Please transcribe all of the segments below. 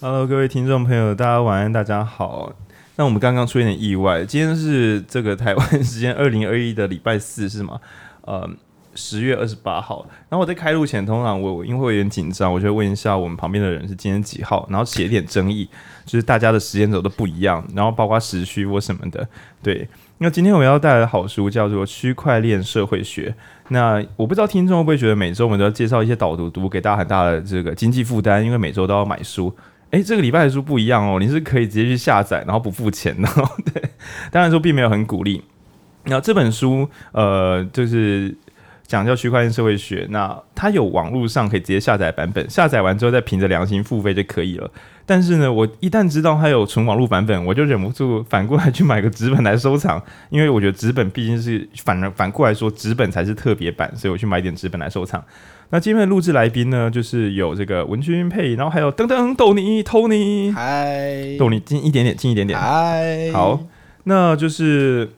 Hello，各位听众朋友，大家晚安，大家好。那我们刚刚出现点意外，今天是这个台湾 时间二零二一的礼拜四，是吗？呃，十月二十八号。然后我在开录前，通常我因为会有点紧张，我就会问一下我们旁边的人是今天几号，然后写一点争议，就是大家的时间轴都不一样，然后包括时区或什么的。对，那今天我要带来的好书叫做《区块链社会学》。那我不知道听众会不会觉得每周我们都要介绍一些导读，读给大家很大的这个经济负担，因为每周都要买书。诶，这个礼拜的书不一样哦，你是可以直接去下载，然后不付钱的。对，当然说并没有很鼓励。那这本书，呃，就是讲叫区块链社会学。那它有网络上可以直接下载版本，下载完之后再凭着良心付费就可以了。但是呢，我一旦知道它有纯网络版本，我就忍不住反过来去买个纸本来收藏，因为我觉得纸本毕竟是反反过来说，纸本才是特别版，所以我去买点纸本来收藏。那今天的录制来宾呢，就是有这个文君佩，然后还有噔噔豆泥 Tony，嗨，豆泥近一点点，近一点点，嗨，好，那就是。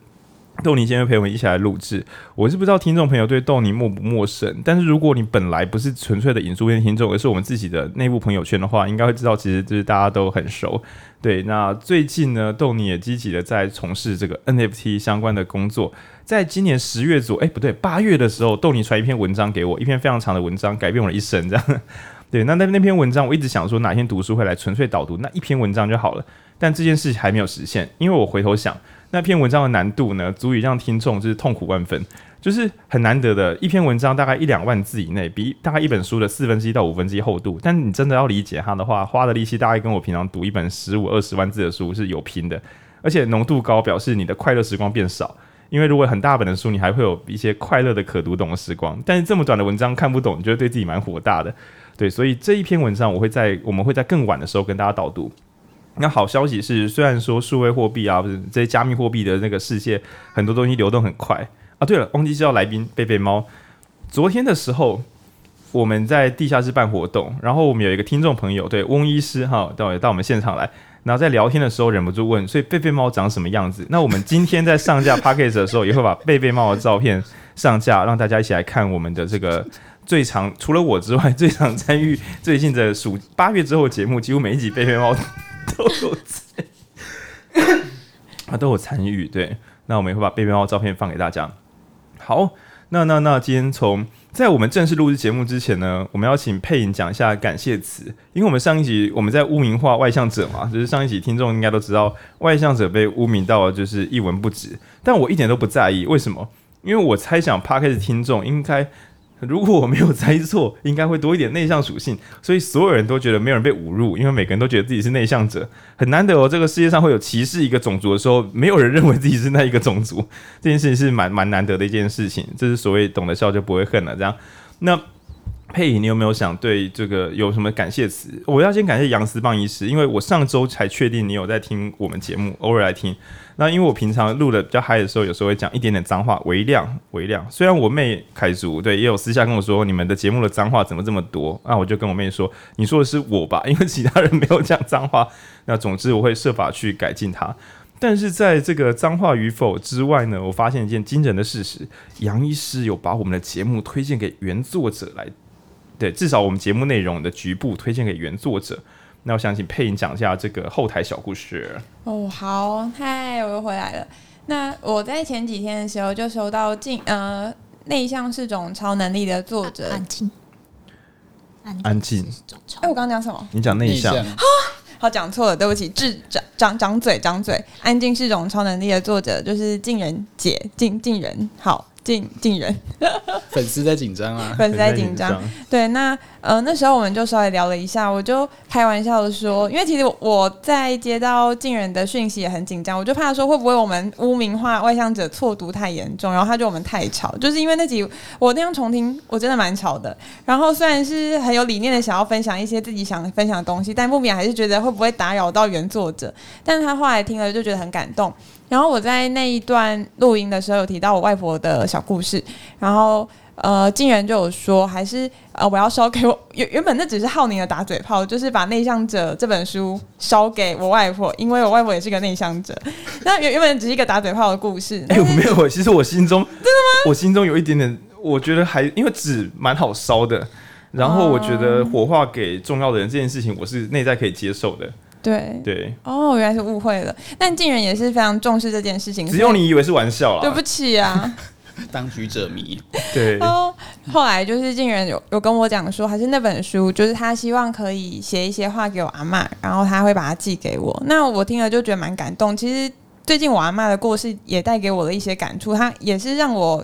豆泥今天陪我们一起来录制，我是不知道听众朋友对豆泥陌不陌生，但是如果你本来不是纯粹的影书片听众，而是我们自己的内部朋友圈的话，应该会知道，其实就是大家都很熟。对，那最近呢，豆泥也积极的在从事这个 NFT 相关的工作，在今年十月左，哎，不对，八月的时候，豆泥传一篇文章给我，一篇非常长的文章，改变我的一生，这样。对，那那那篇文章，我一直想说哪天读书会来纯粹导读那一篇文章就好了，但这件事情还没有实现，因为我回头想。那篇文章的难度呢，足以让听众就是痛苦万分，就是很难得的一篇文章，大概一两万字以内，比大概一本书的四分之一到五分之一厚度。但你真的要理解它的话，花的力气大概跟我平常读一本十五二十万字的书是有拼的，而且浓度高，表示你的快乐时光变少。因为如果很大本的书，你还会有一些快乐的可读懂的时光，但是这么短的文章看不懂，你觉得对自己蛮火大的。对，所以这一篇文章我会在我们会在更晚的时候跟大家导读。那好消息是，虽然说数位货币啊，不是这些加密货币的那个世界，很多东西流动很快啊。对了，忘记叫来宾贝贝猫。昨天的时候，我们在地下室办活动，然后我们有一个听众朋友，对翁医师哈，到到我们现场来，然后在聊天的时候忍不住问，所以贝贝猫长什么样子？那我们今天在上架 Podcast 的时候，也会把贝贝猫的照片上架，让大家一起来看我们的这个最长，除了我之外，最常参与最近的暑八月之后节目，几乎每一集贝贝猫。都有参，啊，都有参与。对，那我们也会把贝贝猫照片放给大家。好，那那那今天从在我们正式录制节目之前呢，我们要请佩颖讲一下感谢词，因为我们上一集我们在污名化外向者嘛，就是上一集听众应该都知道，外向者被污名到了就是一文不值，但我一点都不在意，为什么？因为我猜想 Park 的听众应该。如果我没有猜错，应该会多一点内向属性，所以所有人都觉得没有人被侮辱，因为每个人都觉得自己是内向者，很难得哦。这个世界上会有歧视一个种族的时候，没有人认为自己是那一个种族，这件事情是蛮蛮难得的一件事情。这是所谓懂得笑就不会恨了，这样。那佩仪，你有没有想对这个有什么感谢词？我要先感谢杨思棒医师，因为我上周才确定你有在听我们节目，偶尔来听。那因为我平常录的比较嗨的时候，有时候会讲一点点脏话，微量微量。虽然我妹凯祖对也有私下跟我说，你们的节目的脏话怎么这么多？那我就跟我妹说，你说的是我吧，因为其他人没有讲脏话。那总之我会设法去改进它。但是在这个脏话与否之外呢，我发现一件惊人的事实：杨医师有把我们的节目推荐给原作者来，对，至少我们节目内容的局部推荐给原作者。那我想请配音讲一下这个后台小故事。哦，好，嗨，我又回来了。那我在前几天的时候就收到进呃内向是种超能力的作者安静，安静。哎，我刚刚讲什么？你讲内向啊。好，讲错了，对不起。智长长长嘴，长嘴。安静是种超能力的作者就是静人姐，静静人。好。进进人，粉丝在紧张啊，粉丝在紧张。对，那呃那时候我们就稍微聊了一下，我就开玩笑的说，因为其实我在接到进人的讯息也很紧张，我就怕说会不会我们污名化外向者错读太严重，然后他觉得我们太吵，就是因为那集我那样重听，我真的蛮吵的。然后虽然是很有理念的想要分享一些自己想分享的东西，但不免还是觉得会不会打扰到原作者。但是他后来听了就觉得很感动。然后我在那一段录音的时候有提到我外婆的小故事，然后呃，竟然就有说，还是呃，我要烧给我原原本那只是浩宁的打嘴炮，就是把《内向者》这本书烧给我外婆，因为我外婆也是个内向者。那原原本只是一个打嘴炮的故事。哎，我没有，其实我心中 真的吗？我心中有一点点，我觉得还因为纸蛮好烧的。然后我觉得火化给重要的人这件事情，我是内在可以接受的。对对，哦，原来是误会了。但靖人也是非常重视这件事情。只有你以为是玩笑啦。对不起啊，当局者迷。对。后后来就是竟然有有跟我讲说，还是那本书，就是他希望可以写一些话给我阿妈，然后他会把它寄给我。那我听了就觉得蛮感动。其实最近我阿妈的故事也带给我了一些感触，他也是让我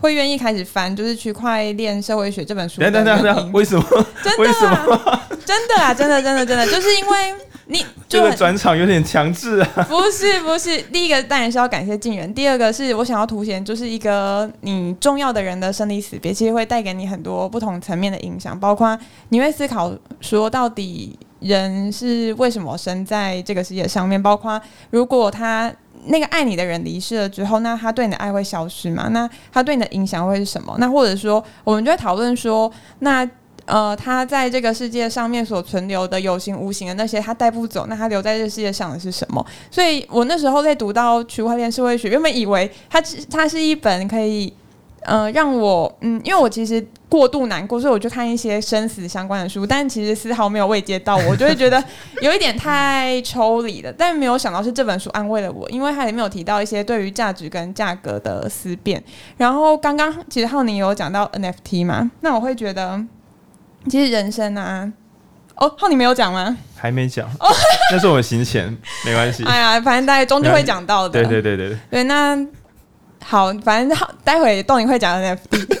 会愿意开始翻，就是《区块链社会学》这本书。等等等等，为什么？真的？为什么？真的啊！真的真的真的，就是因为。你这个转场有点强制啊！不是不是，第一个当然是要感谢靖人，第二个是我想要凸显，就是一个你重要的人的生离死别，其实会带给你很多不同层面的影响，包括你会思考说，到底人是为什么生在这个世界上面？包括如果他那个爱你的人离世了之后，那他对你的爱会消失吗？那他对你的影响会是什么？那或者说，我们就会讨论说，那。呃，他在这个世界上面所存留的有形无形的那些，他带不走，那他留在这世界上的是什么？所以我那时候在读到区块链社会学，原本以为它它是一本可以，呃，让我嗯，因为我其实过度难过，所以我就看一些生死相关的书，但其实丝毫没有慰藉到我，我就会觉得有一点太抽离了。但没有想到是这本书安慰了我，因为它里面有提到一些对于价值跟价格的思辨。然后刚刚其实浩宁有讲到 NFT 嘛，那我会觉得。其实人生啊，哦，浩，你没有讲吗？还没讲，哦，那是我们行前，没关系。哎呀，反正大家终究会讲到的。对对对对对。对，那好，反正好，待会豆泥会讲 NFT。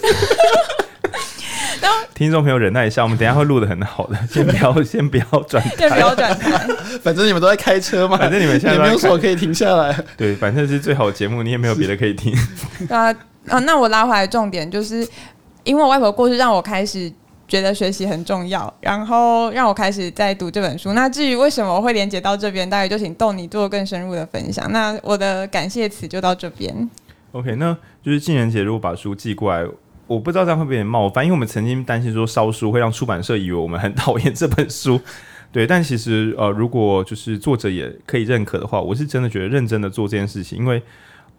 听众朋友忍耐一下，我们等一下会录的很好的，先不要，先不要转，先不要转台。反正你们都在开车嘛，反正你们现在也没有什么可以停下来。对，反正是最好的节目，你也没有别的可以听。啊啊，那我拉回来重点就是，因为我外婆过世，让我开始。觉得学习很重要，然后让我开始在读这本书。那至于为什么会连接到这边，大概就请豆你做更深入的分享。那我的感谢词就到这边。OK，那就是靖人姐如果把书寄过来，我不知道这样会不会有点冒犯，因为我们曾经担心说烧书会让出版社以为我们很讨厌这本书。对，但其实呃，如果就是作者也可以认可的话，我是真的觉得认真的做这件事情，因为。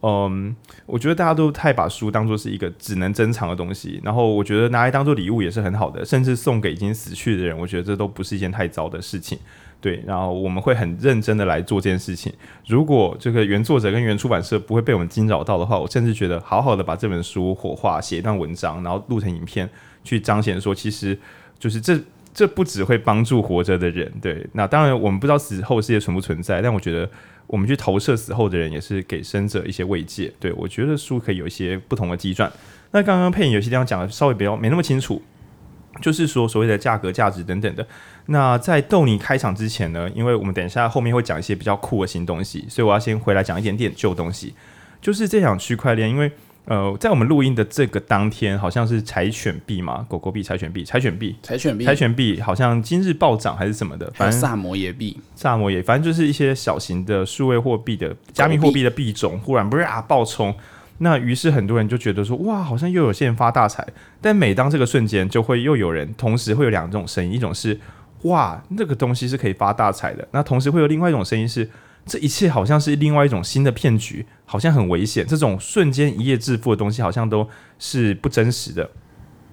嗯，我觉得大家都太把书当做是一个只能珍藏的东西，然后我觉得拿来当做礼物也是很好的，甚至送给已经死去的人，我觉得这都不是一件太糟的事情。对，然后我们会很认真的来做这件事情。如果这个原作者跟原出版社不会被我们惊扰到的话，我甚至觉得好好的把这本书火化，写一段文章，然后录成影片，去彰显说，其实就是这这不只会帮助活着的人。对，那当然我们不知道死后世界存不存在，但我觉得。我们去投射死后的人，也是给生者一些慰藉。对，我觉得书可以有一些不同的机转。那刚刚配音有些地方讲的稍微比较没那么清楚，就是说所谓的价格、价值等等的。那在逗你开场之前呢，因为我们等一下后面会讲一些比较酷的新东西，所以我要先回来讲一点点旧东西。就是这场区块链，因为。呃，在我们录音的这个当天，好像是柴犬币嘛，狗狗币、柴犬币、柴犬币、柴犬币、柴犬币，好像今日暴涨还是什么的，反正萨摩耶币、萨摩耶，反正就是一些小型的数位货币的加密货币的币种，忽然不是啊爆冲，那于是很多人就觉得说，哇，好像又有些人发大财，但每当这个瞬间，就会又有人同时会有两种声音，一种是哇，那个东西是可以发大财的，那同时会有另外一种声音是。这一切好像是另外一种新的骗局，好像很危险。这种瞬间一夜致富的东西，好像都是不真实的。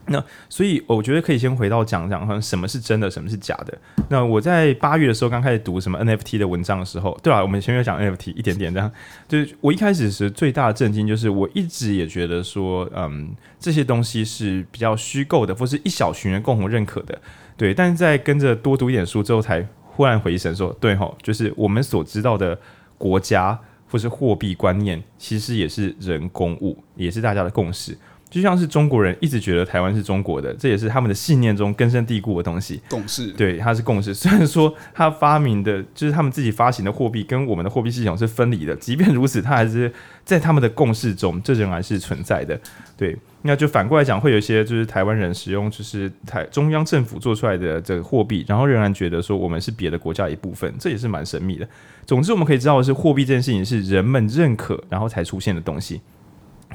那所以我觉得可以先回到讲讲，好像什么是真的，什么是假的。那我在八月的时候刚开始读什么 NFT 的文章的时候，对啊，我们前面讲 NFT 一点点这样。就是我一开始是最大的震惊，就是我一直也觉得说，嗯，这些东西是比较虚构的，或是一小群人共同认可的。对，但是在跟着多读一点书之后才。忽然回神说：“对吼，就是我们所知道的国家或是货币观念，其实也是人工物，也是大家的共识。就像是中国人一直觉得台湾是中国的，这也是他们的信念中根深蒂固的东西。共识，对，它是共识。虽然说他发明的，就是他们自己发行的货币跟我们的货币系统是分离的，即便如此，它还是在他们的共识中，这仍然是存在的。对。”那就反过来讲，会有一些就是台湾人使用就是台中央政府做出来的这个货币，然后仍然觉得说我们是别的国家一部分，这也是蛮神秘的。总之，我们可以知道的是，货币这件事情是人们认可然后才出现的东西。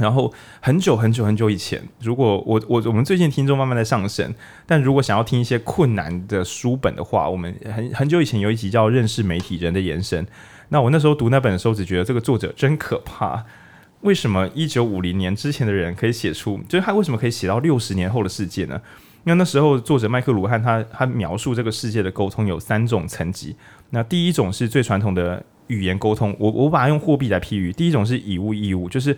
然后很久很久很久以前，如果我我我们最近听众慢慢在上升，但如果想要听一些困难的书本的话，我们很很久以前有一集叫《认识媒体人的延伸》，那我那时候读那本的时候，只觉得这个作者真可怕。为什么一九五零年之前的人可以写出，就是他为什么可以写到六十年后的世界呢？因为那时候作者麦克鲁汉他他描述这个世界的沟通有三种层级。那第一种是最传统的语言沟通，我我把它用货币来譬喻。第一种是以物易物，就是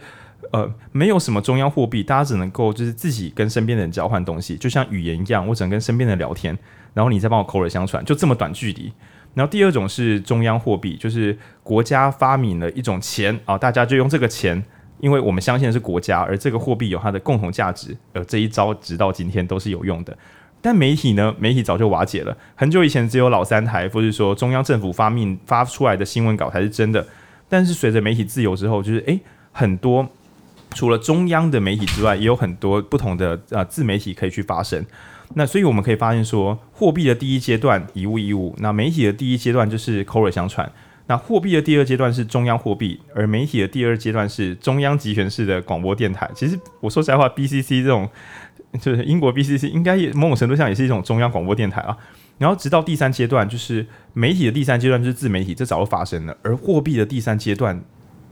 呃没有什么中央货币，大家只能够就是自己跟身边的人交换东西，就像语言一样，我只能跟身边的人聊天，然后你再帮我口耳相传，就这么短距离。然后第二种是中央货币，就是国家发明了一种钱啊，大家就用这个钱。因为我们相信的是国家，而这个货币有它的共同价值，而这一招直到今天都是有用的。但媒体呢？媒体早就瓦解了。很久以前只有老三台，或是说中央政府发明发出来的新闻稿才是真的。但是随着媒体自由之后，就是诶，很多除了中央的媒体之外，也有很多不同的啊自媒体可以去发声。那所以我们可以发现说，货币的第一阶段以物易物，那媒体的第一阶段就是口耳相传。那货币的第二阶段是中央货币，而媒体的第二阶段是中央集权式的广播电台。其实我说实在话，BCC 这种就是英国 BCC，应该也某种程度上也是一种中央广播电台啊。然后直到第三阶段，就是媒体的第三阶段就是自媒体，这早就发生了。而货币的第三阶段，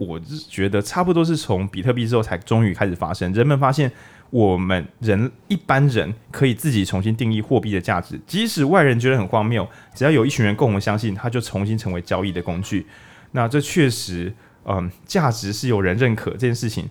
我是觉得差不多是从比特币之后才终于开始发生。人们发现。我们人一般人可以自己重新定义货币的价值，即使外人觉得很荒谬，只要有一群人共同相信，它就重新成为交易的工具。那这确实，嗯，价值是有人认可这件事情。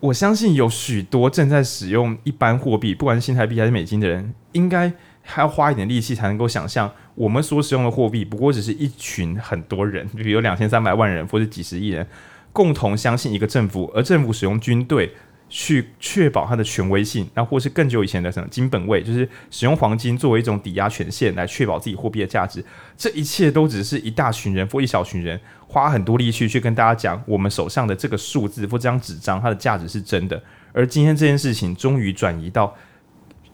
我相信有许多正在使用一般货币，不管是新台币还是美金的人，应该还要花一点力气才能够想象，我们所使用的货币不过只是一群很多人，比如两千三百万人或者几十亿人共同相信一个政府，而政府使用军队。去确保它的权威性，那或是更久以前的什么金本位，就是使用黄金作为一种抵押权限来确保自己货币的价值。这一切都只是一大群人或一小群人花很多力气去跟大家讲，我们手上的这个数字或这张纸张，它的价值是真的。而今天这件事情终于转移到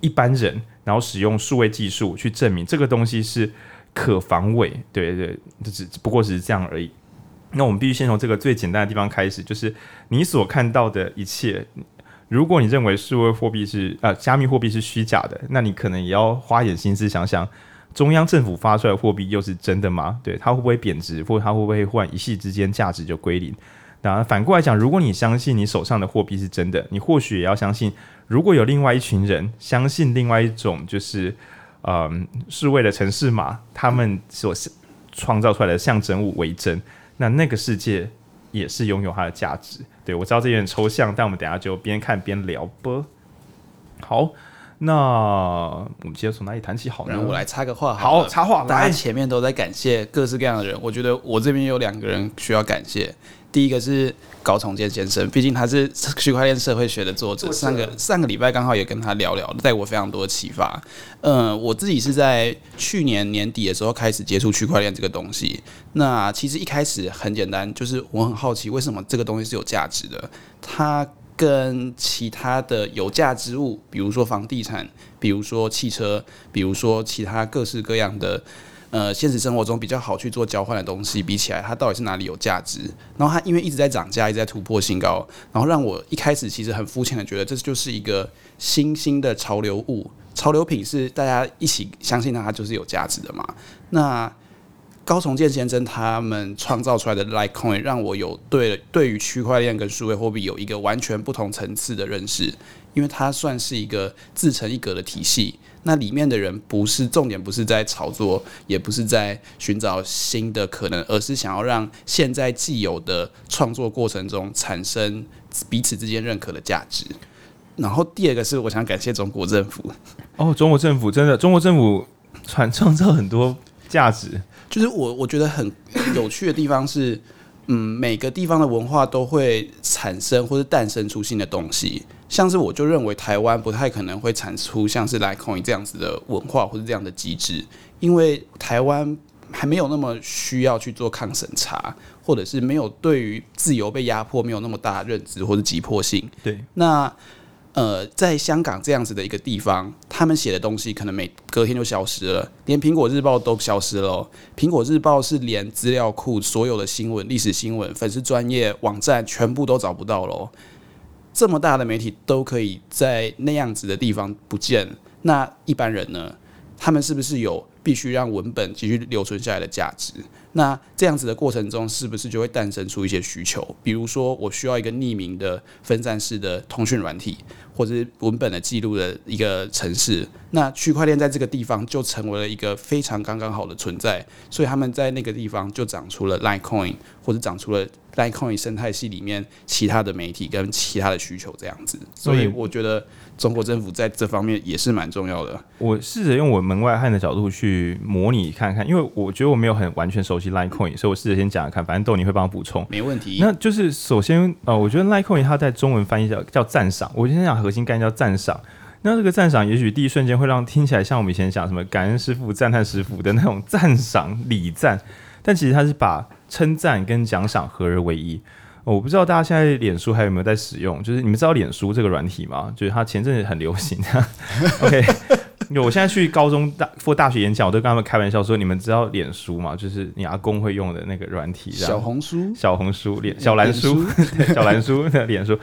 一般人，然后使用数位技术去证明这个东西是可防伪。对对，这只不过只是这样而已。那我们必须先从这个最简单的地方开始，就是你所看到的一切。如果你认为数位货币是呃加密货币是虚假的，那你可能也要花点心思想想，中央政府发出来的货币又是真的吗？对，它会不会贬值，或者它会不会忽然一夕之间价值就归零？那反过来讲，如果你相信你手上的货币是真的，你或许也要相信，如果有另外一群人相信另外一种就是嗯是为了城市码，他们所创造出来的象征物为真。那那个世界也是拥有它的价值，对，我知道这有点抽象，但我们等下就边看边聊吧。好，那我们接着从哪里谈起好呢？我来插个话好，好插话。大家前面都在感谢各式各样的人，我觉得我这边有两个人需要感谢。第一个是高重建先生，毕竟他是区块链社会学的作者。上个上个礼拜刚好也跟他聊聊，带我非常多的启发。嗯、呃，我自己是在去年年底的时候开始接触区块链这个东西。那其实一开始很简单，就是我很好奇为什么这个东西是有价值的。它跟其他的有价之物，比如说房地产，比如说汽车，比如说其他各式各样的。呃，现实生活中比较好去做交换的东西，比起来它到底是哪里有价值？然后它因为一直在涨价，一直在突破新高，然后让我一开始其实很肤浅的觉得这就是一个新兴的潮流物，潮流品是大家一起相信它就是有价值的嘛。那高崇建先生他们创造出来的 Litecoin 让我有对对于区块链跟数位货币有一个完全不同层次的认识，因为它算是一个自成一格的体系。那里面的人不是重点，不是在炒作，也不是在寻找新的可能，而是想要让现在既有的创作过程中产生彼此之间认可的价值。然后第二个是，我想感谢中国政府。哦，中国政府真的，中国政府传创造很多价值。就是我我觉得很有趣的地方是，嗯，每个地方的文化都会产生或者诞生出新的东西。像是我就认为台湾不太可能会产出像是 Litecoin 这样子的文化或者这样的机制，因为台湾还没有那么需要去做抗审查，或者是没有对于自由被压迫没有那么大的认知或者急迫性。对，那呃，在香港这样子的一个地方，他们写的东西可能每隔天就消失了，连苹果日报都消失了。苹果日报是连资料库所有的新闻、历史新闻、粉丝专业网站全部都找不到了。这么大的媒体都可以在那样子的地方不见，那一般人呢？他们是不是有必须让文本继续留存下来的价值。那这样子的过程中，是不是就会诞生出一些需求？比如说，我需要一个匿名的分散式的通讯软体，或者是文本的记录的一个程式。那区块链在这个地方就成为了一个非常刚刚好的存在，所以他们在那个地方就长出了 Litecoin，或者长出了 Litecoin 生态系里面其他的媒体跟其他的需求这样子。所以我觉得中国政府在这方面也是蛮重要的。我试着用我门外汉的角度去模拟看看，因为我觉得我没有很完全熟悉 Litecoin，所以我试着先讲讲看，反正豆你会帮我补充，没问题。那就是首先呃，我觉得 Litecoin 它在中文翻译叫叫赞赏，我先讲核心概念叫赞赏。那这个赞赏，也许第一瞬间会让听起来像我们以前讲什么感恩师傅、赞叹师傅的那种赞赏礼赞，但其实它是把称赞跟奖赏合而为一。我不知道大家现在脸书还有没有在使用，就是你们知道脸书这个软体吗？就是它前阵子很流行。OK，我现在去高中大或大学演讲，我都跟他们开玩笑说：你们知道脸书吗？就是你阿公会用的那个软体，小红书、小红书、脸小蓝书、小蓝书的脸书。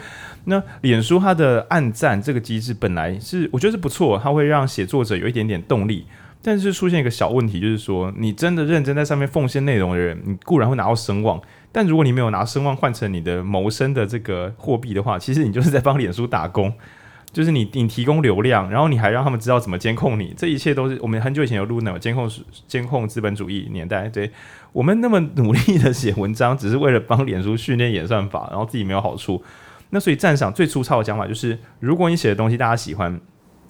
那脸书它的按赞这个机制本来是我觉得是不错，它会让写作者有一点点动力。但是出现一个小问题，就是说你真的认真在上面奉献内容的人，你固然会拿到声望。但如果你没有拿声望换成你的谋生的这个货币的话，其实你就是在帮脸书打工，就是你你提供流量，然后你还让他们知道怎么监控你，这一切都是我们很久以前有录那种监控监控资本主义年代，对我们那么努力的写文章，只是为了帮脸书训练演算法，然后自己没有好处。那所以赞赏最粗糙的讲法就是，如果你写的东西大家喜欢，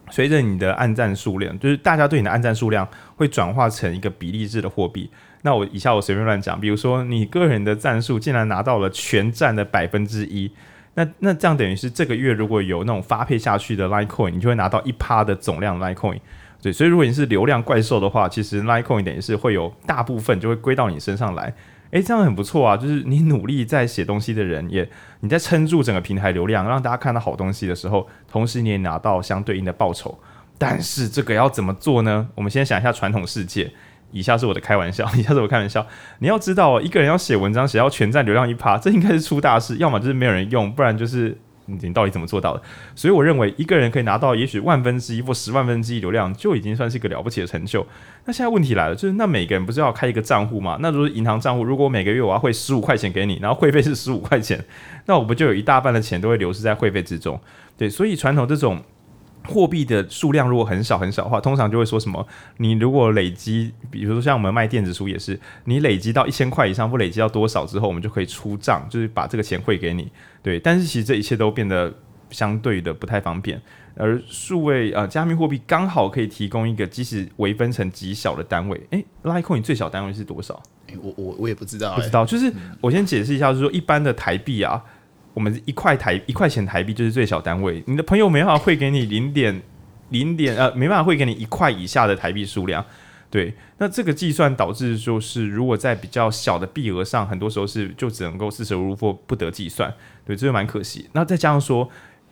随着你的按赞数量，就是大家对你的按赞数量会转化成一个比例制的货币。那我以下我随便乱讲，比如说你个人的赞数竟然拿到了全赞的百分之一，那那这样等于是这个月如果有那种发配下去的 Litecoin，你就会拿到一趴的总量 Litecoin。对，所以如果你是流量怪兽的话，其实 Litecoin 等于是会有大部分就会归到你身上来。诶，这样很不错啊，就是你努力在写东西的人也你在撑住整个平台流量，让大家看到好东西的时候，同时你也拿到相对应的报酬。但是这个要怎么做呢？我们先想一下传统世界。以下是我的开玩笑，以下是我开玩笑。你要知道，一个人要写文章，写到全站流量一趴，这应该是出大事。要么就是没有人用，不然就是你到底怎么做到的？所以我认为，一个人可以拿到也许万分之一或十万分之一流量，就已经算是一个了不起的成就。那现在问题来了，就是那每个人不是要开一个账户吗？那如果银行账户，如果每个月我要汇十五块钱给你，然后会费是十五块钱，那我不就有一大半的钱都会流失在会费之中？对，所以传统这种。货币的数量如果很少很少的话，通常就会说什么？你如果累积，比如说像我们卖电子书也是，你累积到一千块以上，不累积到多少之后，我们就可以出账，就是把这个钱汇给你。对，但是其实这一切都变得相对的不太方便。而数位呃加密货币刚好可以提供一个即使微分成极小的单位。诶，Litecoin 最小单位是多少？诶，我我我也不知道，不知道。就是我先解释一下，就是说一般的台币啊。我们一块台一块钱台币就是最小单位，你的朋友没办法汇给你零点零点呃，没办法汇给你一块以下的台币数量，对，那这个计算导致就是如果在比较小的币额上，很多时候是就只能够四舍五入或不得计算，对，这就蛮可惜。那再加上说，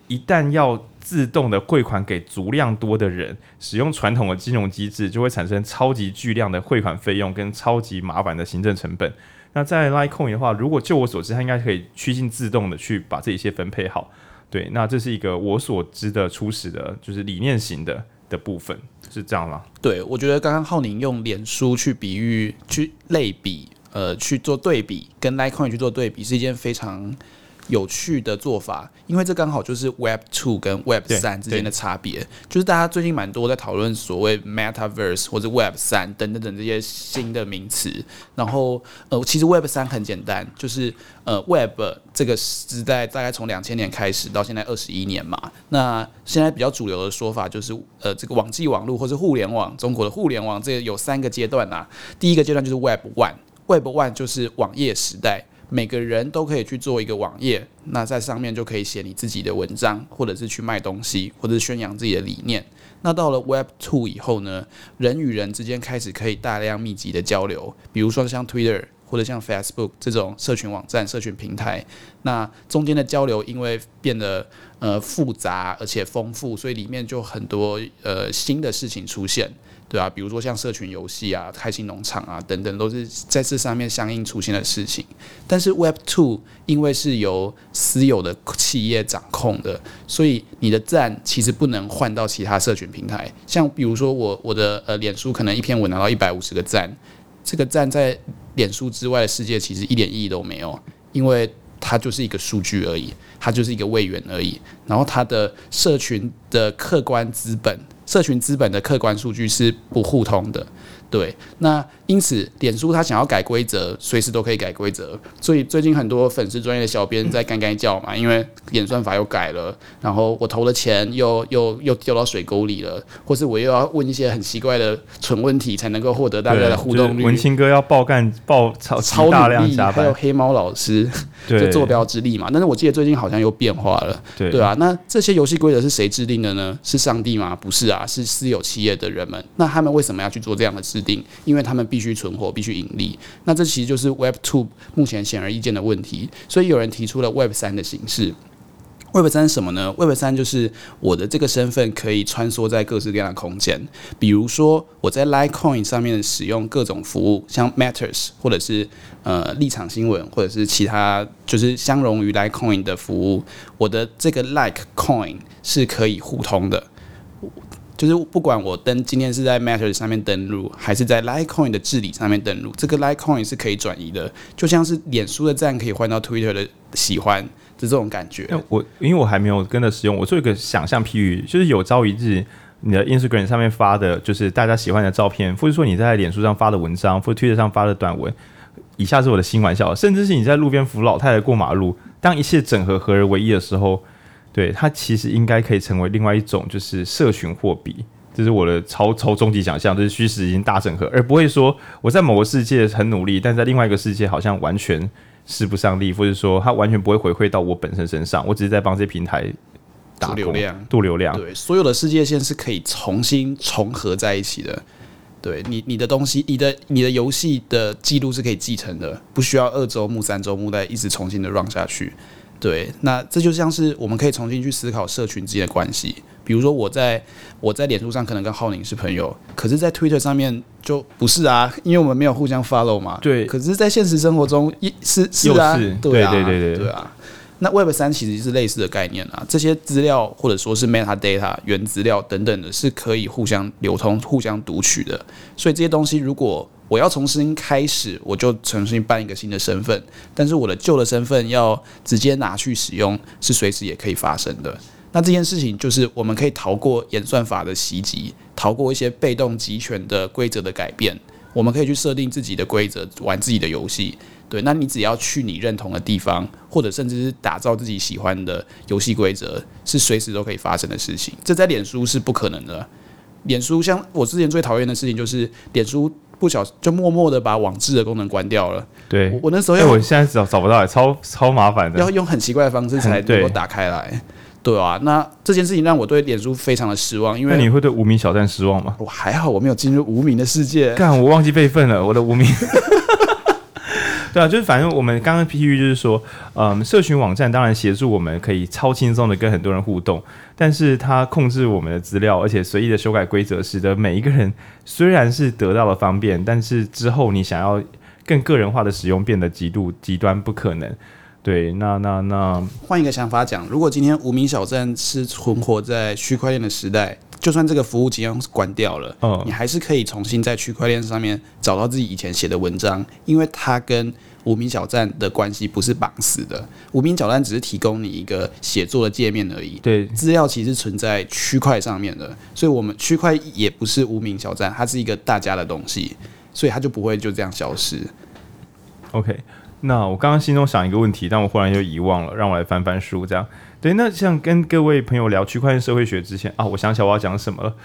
一旦要自动的汇款给足量多的人，使用传统的金融机制，就会产生超级巨量的汇款费用跟超级麻烦的行政成本。那在 Litecoin 的话，如果就我所知，它应该可以趋近自动的去把这一些分配好。对，那这是一个我所知的初始的，就是理念型的的部分，是这样吗？对，我觉得刚刚浩宁用脸书去比喻、去类比、呃，去做对比，跟 Litecoin 去做对比，是一件非常。有趣的做法，因为这刚好就是 Web Two 跟 Web 三之间的差别。就是大家最近蛮多在讨论所谓 Metaverse 或者 Web 三等等等这些新的名词。然后，呃，其实 Web 三很简单，就是呃 Web 这个时代大概从两千年开始到现在二十一年嘛。那现在比较主流的说法就是，呃，这个网际网络或是互联网，中国的互联网这有三个阶段啊。第一个阶段就是 Web One，Web One 就是网页时代。每个人都可以去做一个网页，那在上面就可以写你自己的文章，或者是去卖东西，或者是宣扬自己的理念。那到了 Web Two 以后呢，人与人之间开始可以大量密集的交流，比如说像 Twitter 或者像 Facebook 这种社群网站、社群平台。那中间的交流因为变得呃复杂而且丰富，所以里面就很多呃新的事情出现。对啊，比如说像社群游戏啊、开心农场啊等等，都是在这上面相应出现的事情。但是 Web Two 因为是由私有的企业掌控的，所以你的赞其实不能换到其他社群平台。像比如说我我的呃脸书可能一篇文拿到一百五十个赞，这个赞在脸书之外的世界其实一点意义都没有，因为它就是一个数据而已，它就是一个位元而已。然后它的社群的客观资本。社群资本的客观数据是不互通的，对。那因此，脸书他想要改规则，随时都可以改规则。所以最近很多粉丝专业的小编在干干叫嘛，因为演算法又改了，然后我投的钱又又又掉到水沟里了，或是我又要问一些很奇怪的蠢问题才能够获得大家的互动率。就是、文青哥要爆干爆超超大量加班，还有黑猫老师就坐标之力嘛。但是我记得最近好像又变化了，对对啊。那这些游戏规则是谁制定的呢？是上帝吗？不是啊，是私有企业的人们。那他们为什么要去做这样的制定？因为他们必须存活，必须盈利。那这其实就是 Web Two 目前显而易见的问题。所以有人提出了 Web 三的形式。Web 三是什么呢？Web 三就是我的这个身份可以穿梭在各式各样的空间。比如说我在 Litecoin 上面使用各种服务，像 Matters 或者是呃立场新闻，或者是其他就是相容于 Litecoin 的服务，我的这个 Litecoin 是可以互通的。就是不管我登今天是在 Matter 上面登录，还是在 Litecoin 的治理上面登录，这个 Litecoin 是可以转移的，就像是脸书的赞可以换到 Twitter 的喜欢的这种感觉。我因为我还没有跟着使用，我做一个想象譬喻，就是有朝一日你的 Instagram 上面发的，就是大家喜欢的照片，或者说你在脸书上发的文章，或者 Twitter 上发的短文，以下是我的新玩笑，甚至是你在路边扶老太太过马路，当一切整合合而为一的时候。对，它其实应该可以成为另外一种，就是社群货币，这是我的超超终极想象，就是虚实已经大整合，而不会说我在某个世界很努力，但在另外一个世界好像完全使不上力，或者说它完全不会回馈到我本身身上，我只是在帮这些平台打流量、度流量。对，所有的世界线是可以重新重合在一起的。对你，你的东西，你的你的游戏的记录是可以继承的，不需要二周目、三周目再一直重新的 run 下去。对，那这就像是我们可以重新去思考社群之间的关系。比如说，我在我在脸书上可能跟浩宁是朋友，可是，在 Twitter 上面就不是啊，因为我们没有互相 follow 嘛。对。可是，在现实生活中，一是是啊，是对啊，对对对对，对啊。那 Web 三其实是类似的概念啊，这些资料或者说是 metadata 原资料等等的，是可以互相流通、互相读取的。所以这些东西如果我要重新开始，我就重新办一个新的身份，但是我的旧的身份要直接拿去使用，是随时也可以发生的。那这件事情就是我们可以逃过演算法的袭击，逃过一些被动集权的规则的改变，我们可以去设定自己的规则，玩自己的游戏。对，那你只要去你认同的地方，或者甚至是打造自己喜欢的游戏规则，是随时都可以发生的事情。这在脸书是不可能的。脸书像我之前最讨厌的事情就是脸书。不小就默默的把网志的功能关掉了。对，我，我那时候，因为我现在找找不到，超超麻烦的，要用很奇怪的方式才能够打开来。对，对啊，那这件事情让我对脸书非常的失望。因为你会对无名小站失望吗？我还好，我没有进入无名的世界。干，我忘记备份了我的无名。对啊，就是反正我们刚刚 P 喻就是说，嗯，社群网站当然协助我们可以超轻松的跟很多人互动，但是它控制我们的资料，而且随意的修改规则，使得每一个人虽然是得到了方便，但是之后你想要更个人化的使用，变得极度极端不可能。对，那那那换一个想法讲，如果今天无名小站是存活在区块链的时代。就算这个服务即将关掉了，嗯，你还是可以重新在区块链上面找到自己以前写的文章，因为它跟无名小站的关系不是绑死的。无名小站只是提供你一个写作的界面而已，对，资料其实存在区块上面的，所以我们区块也不是无名小站，它是一个大家的东西，所以它就不会就这样消失。OK，那我刚刚心中想一个问题，但我忽然又遗忘了，让我来翻翻书，这样。对，那像跟各位朋友聊区块链社会学之前啊，我想起来我要讲什么了。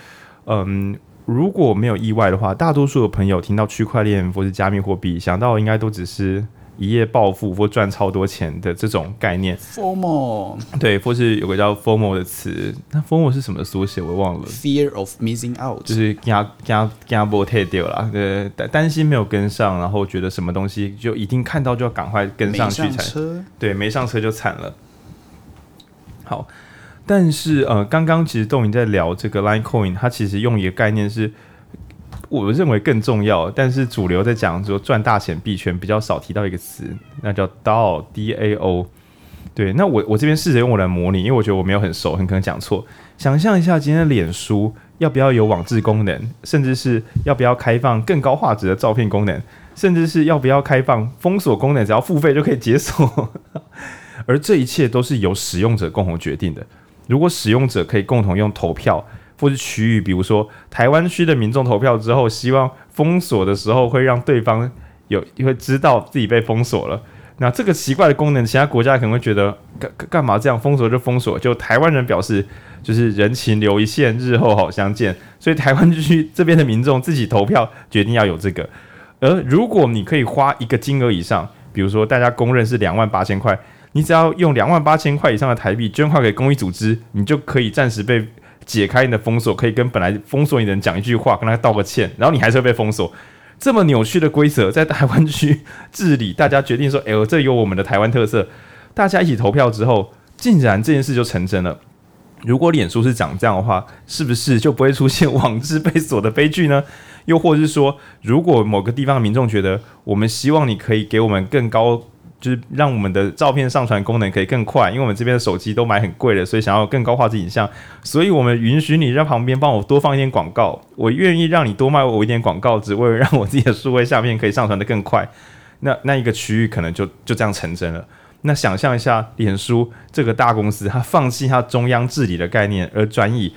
嗯，如果没有意外的话，大多数的朋友听到区块链或是加密货币，想到应该都只是一夜暴富或赚超多钱的这种概念。FOMO，对，或是有个叫 formal 的词，那 formal 是什么缩写？我忘了。Fear of missing out，就是惊惊惊波太掉了，呃，担担心没有跟上，然后觉得什么东西就一定看到就要赶快跟上去才。对，没上车就惨了。好，但是呃，刚刚其实豆泥在聊这个 Litecoin，它其实用一个概念是，我认为更重要，但是主流在讲说赚大钱币圈比较少提到一个词，那叫 DAO，D A O。对，那我我这边试着用我来模拟，因为我觉得我没有很熟，很可能讲错。想象一下，今天的脸书要不要有网志功能，甚至是要不要开放更高画质的照片功能，甚至是要不要开放封锁功能，只要付费就可以解锁。而这一切都是由使用者共同决定的。如果使用者可以共同用投票，或是区域，比如说台湾区的民众投票之后，希望封锁的时候会让对方有会知道自己被封锁了。那这个奇怪的功能，其他国家可能会觉得干干嘛这样封锁就封锁？就台湾人表示，就是人情留一线，日后好相见。所以台湾区这边的民众自己投票决定要有这个。而如果你可以花一个金额以上，比如说大家公认是两万八千块，你只要用两万八千块以上的台币捐款给公益组织，你就可以暂时被解开你的封锁，可以跟本来封锁你的人讲一句话，跟他道个歉，然后你还是会被封锁。这么扭曲的规则在台湾区治理，大家决定说：“哎，这有我们的台湾特色。”大家一起投票之后，竟然这件事就成真了。如果脸书是长这样的话，是不是就不会出现网志被锁的悲剧呢？又或是说，如果某个地方的民众觉得，我们希望你可以给我们更高。就是让我们的照片上传功能可以更快，因为我们这边的手机都买很贵了，所以想要更高画质影像，所以我们允许你在旁边帮我多放一点广告，我愿意让你多卖我一点广告，只为了让我自己的数位相片可以上传得更快。那 那一个区域可能就就这样成真了。那想象一下，脸书这个大公司，它放弃它中央治理的概念，而转以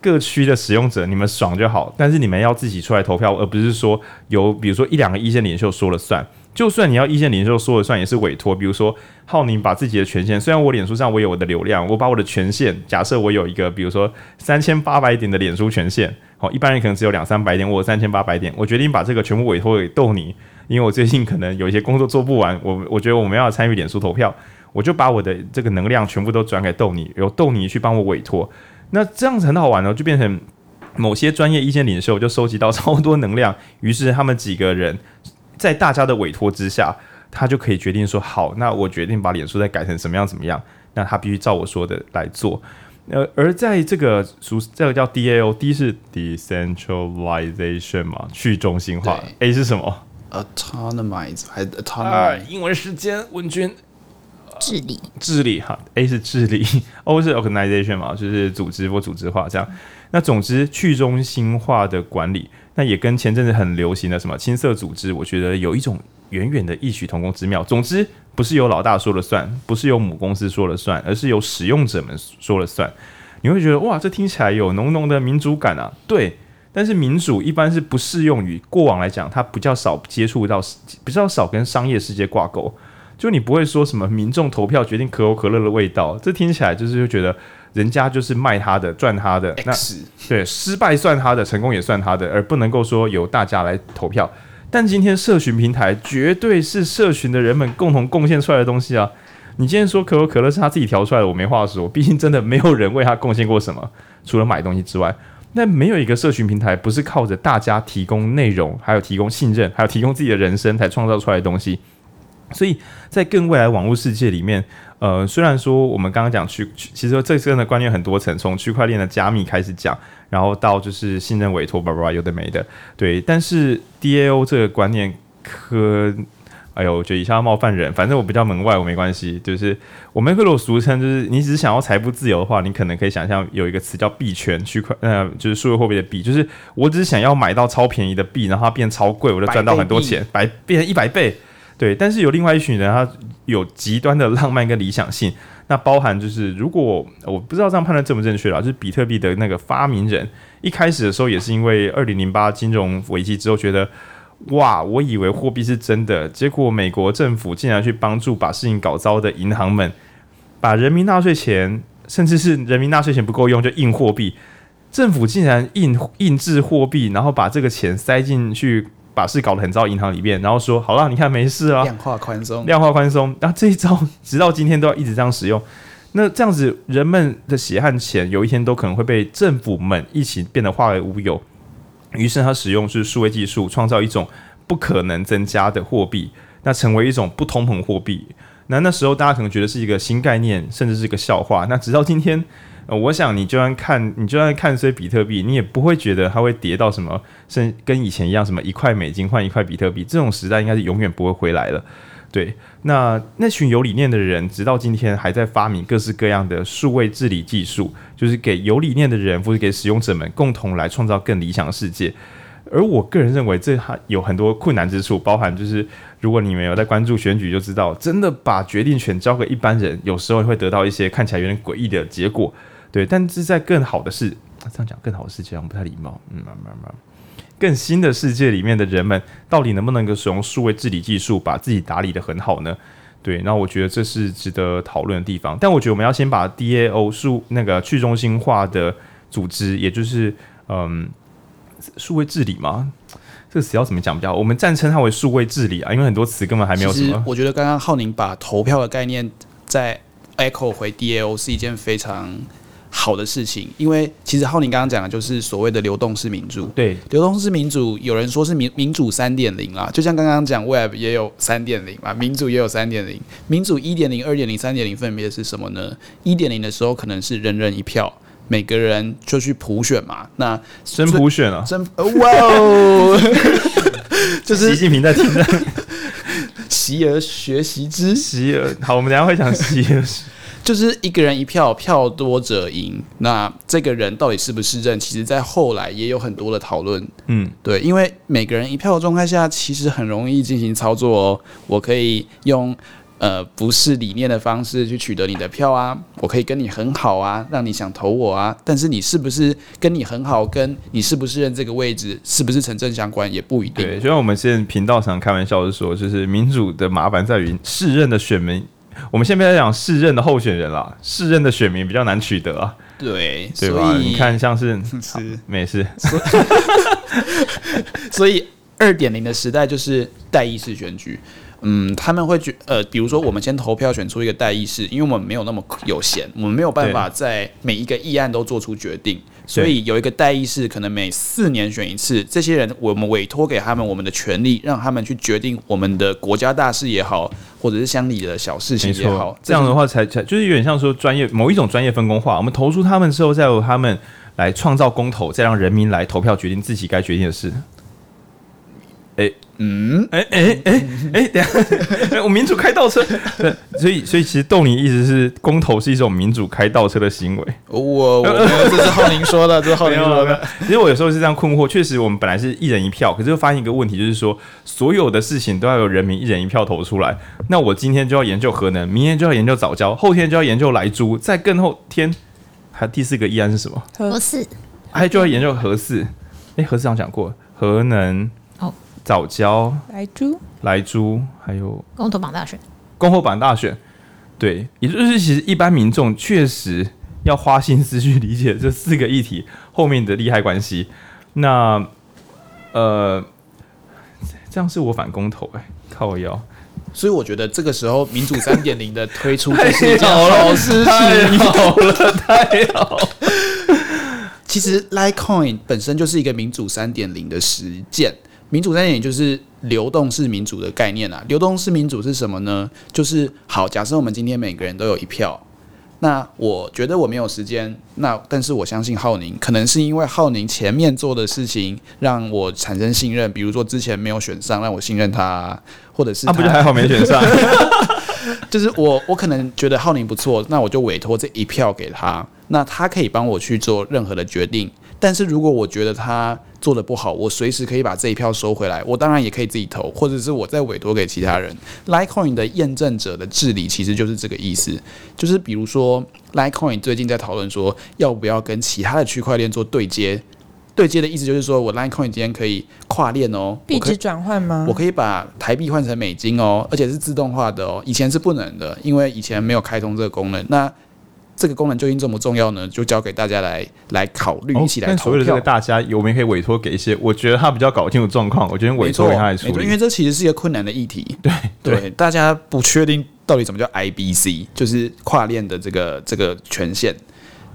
各区的使用者，你们爽就好，但是你们要自己出来投票，而不是说由比如说一两个一线领袖说了算。就算你要意见领袖说了算，也是委托。比如说，浩宁把自己的权限，虽然我脸书上我有我的流量，我把我的权限，假设我有一个，比如说三千八百点的脸书权限，好，一般人可能只有两三百点，我三千八百点，我决定把这个全部委托给豆泥，因为我最近可能有一些工作做不完，我我觉得我们要参与脸书投票，我就把我的这个能量全部都转给豆泥，由豆泥去帮我委托。那这样子很好玩哦，就变成某些专业意见领袖就收集到超多能量，于是他们几个人。在大家的委托之下，他就可以决定说：“好，那我决定把脸书再改成什么样怎么样。”那他必须照我说的来做。呃，而在这个属这个叫 DAO，D 是 decentralization 嘛，去中心化。A 是什么？autonomize 还是 autonomy？啊，英文时间，文君。治理，治理哈。A 是治理，O 是 organization 嘛，就是组织或组织化这样。那总之，去中心化的管理。那也跟前阵子很流行的什么青色组织，我觉得有一种远远的异曲同工之妙。总之，不是由老大说了算，不是由母公司说了算，而是由使用者们说了算。你会觉得哇，这听起来有浓浓的民主感啊。对，但是民主一般是不适用于过往来讲，它比较少接触到，比较少跟商业世界挂钩。就你不会说什么民众投票决定可口可乐的味道，这听起来就是会觉得。人家就是卖他的，赚他的。那对，失败算他的，成功也算他的，而不能够说由大家来投票。但今天社群平台绝对是社群的人们共同贡献出来的东西啊！你今天说可口可乐是他自己调出来的，我没话说。毕竟真的没有人为他贡献过什么，除了买东西之外。那没有一个社群平台不是靠着大家提供内容，还有提供信任，还有提供自己的人生才创造出来的东西。所以在更未来网络世界里面。呃，虽然说我们刚刚讲区，其实这真的观念很多层，从区块链的加密开始讲，然后到就是信任委托，叭叭叭，有的没的，对。但是 DAO 这个观念可，哎呦，我觉得一下冒犯人，反正我比较门外，我没关系。就是我们会有俗称，就是你只是想要财富自由的话，你可能可以想象有一个词叫币圈区块，呃，就是数字货币的币，就是我只是想要买到超便宜的币，然后它变超贵，我就赚到很多钱，百变成一百倍。对，但是有另外一群人，他有极端的浪漫跟理想性。那包含就是，如果我不知道这样判断正不正确啦，就是比特币的那个发明人，一开始的时候也是因为二零零八金融危机之后，觉得哇，我以为货币是真的，结果美国政府竟然去帮助把事情搞糟的银行们，把人民纳税钱，甚至是人民纳税钱不够用就印货币，政府竟然印印制货币，然后把这个钱塞进去。把事搞得很糟，银行里面，然后说好了，你看没事啊，量化宽松，量化宽松。然后这一招直到今天都要一直这样使用。那这样子，人们的血汗钱有一天都可能会被政府们一起变得化为乌有。于是他使用是数位技术，创造一种不可能增加的货币，那成为一种不通膨货币。那那时候大家可能觉得是一个新概念，甚至是一个笑话。那直到今天，呃，我想你就算看，你就算看衰比特币，你也不会觉得它会跌到什么，甚跟以前一样，什么一块美金换一块比特币，这种时代应该是永远不会回来了。对，那那群有理念的人，直到今天还在发明各式各样的数位治理技术，就是给有理念的人或者给使用者们共同来创造更理想的世界。而我个人认为，这还有很多困难之处，包含就是如果你没有在关注选举，就知道真的把决定权交给一般人，有时候会得到一些看起来有点诡异的结果。对，但是在更好的世，这样讲更好的世界好像不太礼貌。嗯，慢慢慢。更新的世界里面的人们，到底能不能够使用数位治理技术，把自己打理得很好呢？对，那我觉得这是值得讨论的地方。但我觉得我们要先把 DAO 数那个去中心化的组织，也就是嗯，数位治理嘛，这个词要怎么讲比较好？我们暂称它为数位治理啊，因为很多词根本还没有什么。我觉得刚刚浩宁把投票的概念再 echo 回 DAO 是一件非常。好的事情，因为其实浩宁刚刚讲的就是所谓的流动式民主。对，流动式民主，有人说是民民主三点零啦，就像刚刚讲 Web 也有三点零嘛，民主也有三点零。民主一点零、二点零、三点零分别是什么呢？一点零的时候可能是人人一票，每个人就去普选嘛。那真普选啊，真哇哦，就是习近平在听的，习而学习之，习而好，我们等下会讲习而。就是一个人一票，票多者赢。那这个人到底是不是认？其实，在后来也有很多的讨论。嗯，对，因为每个人一票的状态下，其实很容易进行操作哦。我可以用呃不是理念的方式去取得你的票啊，我可以跟你很好啊，让你想投我啊。但是你是不是跟你很好，跟你是不是认这个位置，是不是成正相关，也不一定。对，就像我们现在频道上开玩笑的说，就是民主的麻烦在于适任的选民。我们先不要讲市任的候选人啦，市任的选民比较难取得啊。对，对吧？你看，像是 是没事，所以二点零的时代就是代议式选举。嗯，他们会觉呃，比如说我们先投票选出一个代议士，因为我们没有那么有闲，我们没有办法在每一个议案都做出决定。所以有一个代议士，可能每四年选一次。这些人，我们委托给他们我们的权利，让他们去决定我们的国家大事也好，或者是乡里的小事情也好。这样的话才才就是有点像说专业某一种专业分工化。我们投出他们之后，再由他们来创造公投，再让人民来投票决定自己该决定的事。诶。嗯，哎哎哎哎，等下，我民主开倒车，对，所以所以其实豆泥意思是公投是一种民主开倒车的行为。我我这是浩宁说的，这是浩宁说的。其实我有时候是这样困惑，确实我们本来是一人一票，可是又发现一个问题，就是说所有的事情都要由人民一人一票投出来。那我今天就要研究核能，明天就要研究早教，后天就要研究莱猪，再更后天还第四个议案是什么？核四，还就要研究核四。哎，核四长讲过核能。藻礁、莱猪、莱猪，还有公投榜大选，公投榜大选，对，也就是其实一般民众确实要花心思去理解这四个议题后面的利害关系。那呃，这样是我反公投哎、欸，靠我腰。所以我觉得这个时候民主三点零的推出就是一件好事情，太好了，太好了。其实 Litecoin 本身就是一个民主三点零的实践。民主三点零就是流动式民主的概念啊。流动式民主是什么呢？就是好，假设我们今天每个人都有一票，那我觉得我没有时间，那但是我相信浩宁，可能是因为浩宁前面做的事情让我产生信任，比如说之前没有选上，让我信任他，或者是他，他不就还好没选上，就是我我可能觉得浩宁不错，那我就委托这一票给他，那他可以帮我去做任何的决定。但是如果我觉得他做的不好，我随时可以把这一票收回来。我当然也可以自己投，或者是我再委托给其他人。Litecoin 的验证者的治理其实就是这个意思，就是比如说 Litecoin 最近在讨论说要不要跟其他的区块链做对接。对接的意思就是说我 Litecoin 今天可以跨链哦，币值转换吗？我可以把台币换成美金哦，而且是自动化的哦，以前是不能的，因为以前没有开通这个功能。那这个功能究竟这么重要呢？就交给大家来来考虑，一起来投票。所谓的这个大家，我们可以委托给一些，我觉得他比较搞清楚状况，我觉得委托给他来处理。因为这其实是一个困难的议题。对对，对，大家不确定到底怎么叫 IBC，就是跨链的这个这个权限。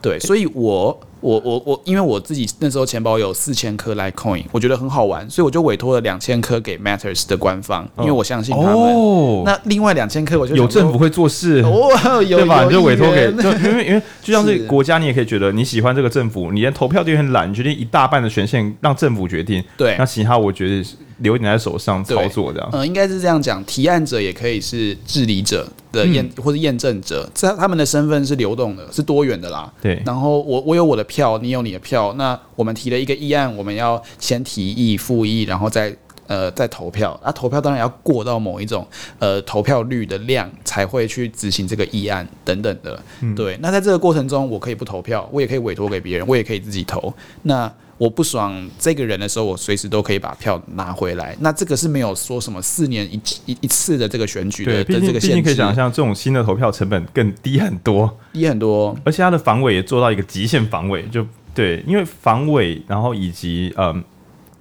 对，所以我。我我我，因为我自己那时候钱包有四千颗 Litecoin，我觉得很好玩，所以我就委托了两千颗给 Matters 的官方，因为我相信他们。哦、那另外两千颗，我就有政府会做事，哦、有对吧？你就委托给，就因为因为 就像是国家，你也可以觉得你喜欢这个政府，你连投票都很懒，你决定一大半的权限让政府决定。对，那其他我觉得留你在手上操作这样。嗯、呃，应该是这样讲，提案者也可以是治理者。的验或者验证者，这他们的身份是流动的，是多元的啦。对。然后我我有我的票，你有你的票。那我们提了一个议案，我们要先提议、复议，然后再呃再投票。那、啊、投票当然要过到某一种呃投票率的量，才会去执行这个议案等等的。嗯、对。那在这个过程中，我可以不投票，我也可以委托给别人，我也可以自己投。那我不爽这个人的时候，我随时都可以把票拿回来。那这个是没有说什么四年一一一次的这个选举的，对，毕竟毕竟可以想象，这种新的投票成本更低很多，低很多，而且它的防伪也做到一个极限防伪，就对，因为防伪，然后以及嗯，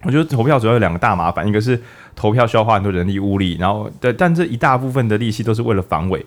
我觉得投票主要有两个大麻烦，一个是投票需要花很多人力物力，然后对，但这一大部分的力气都是为了防伪。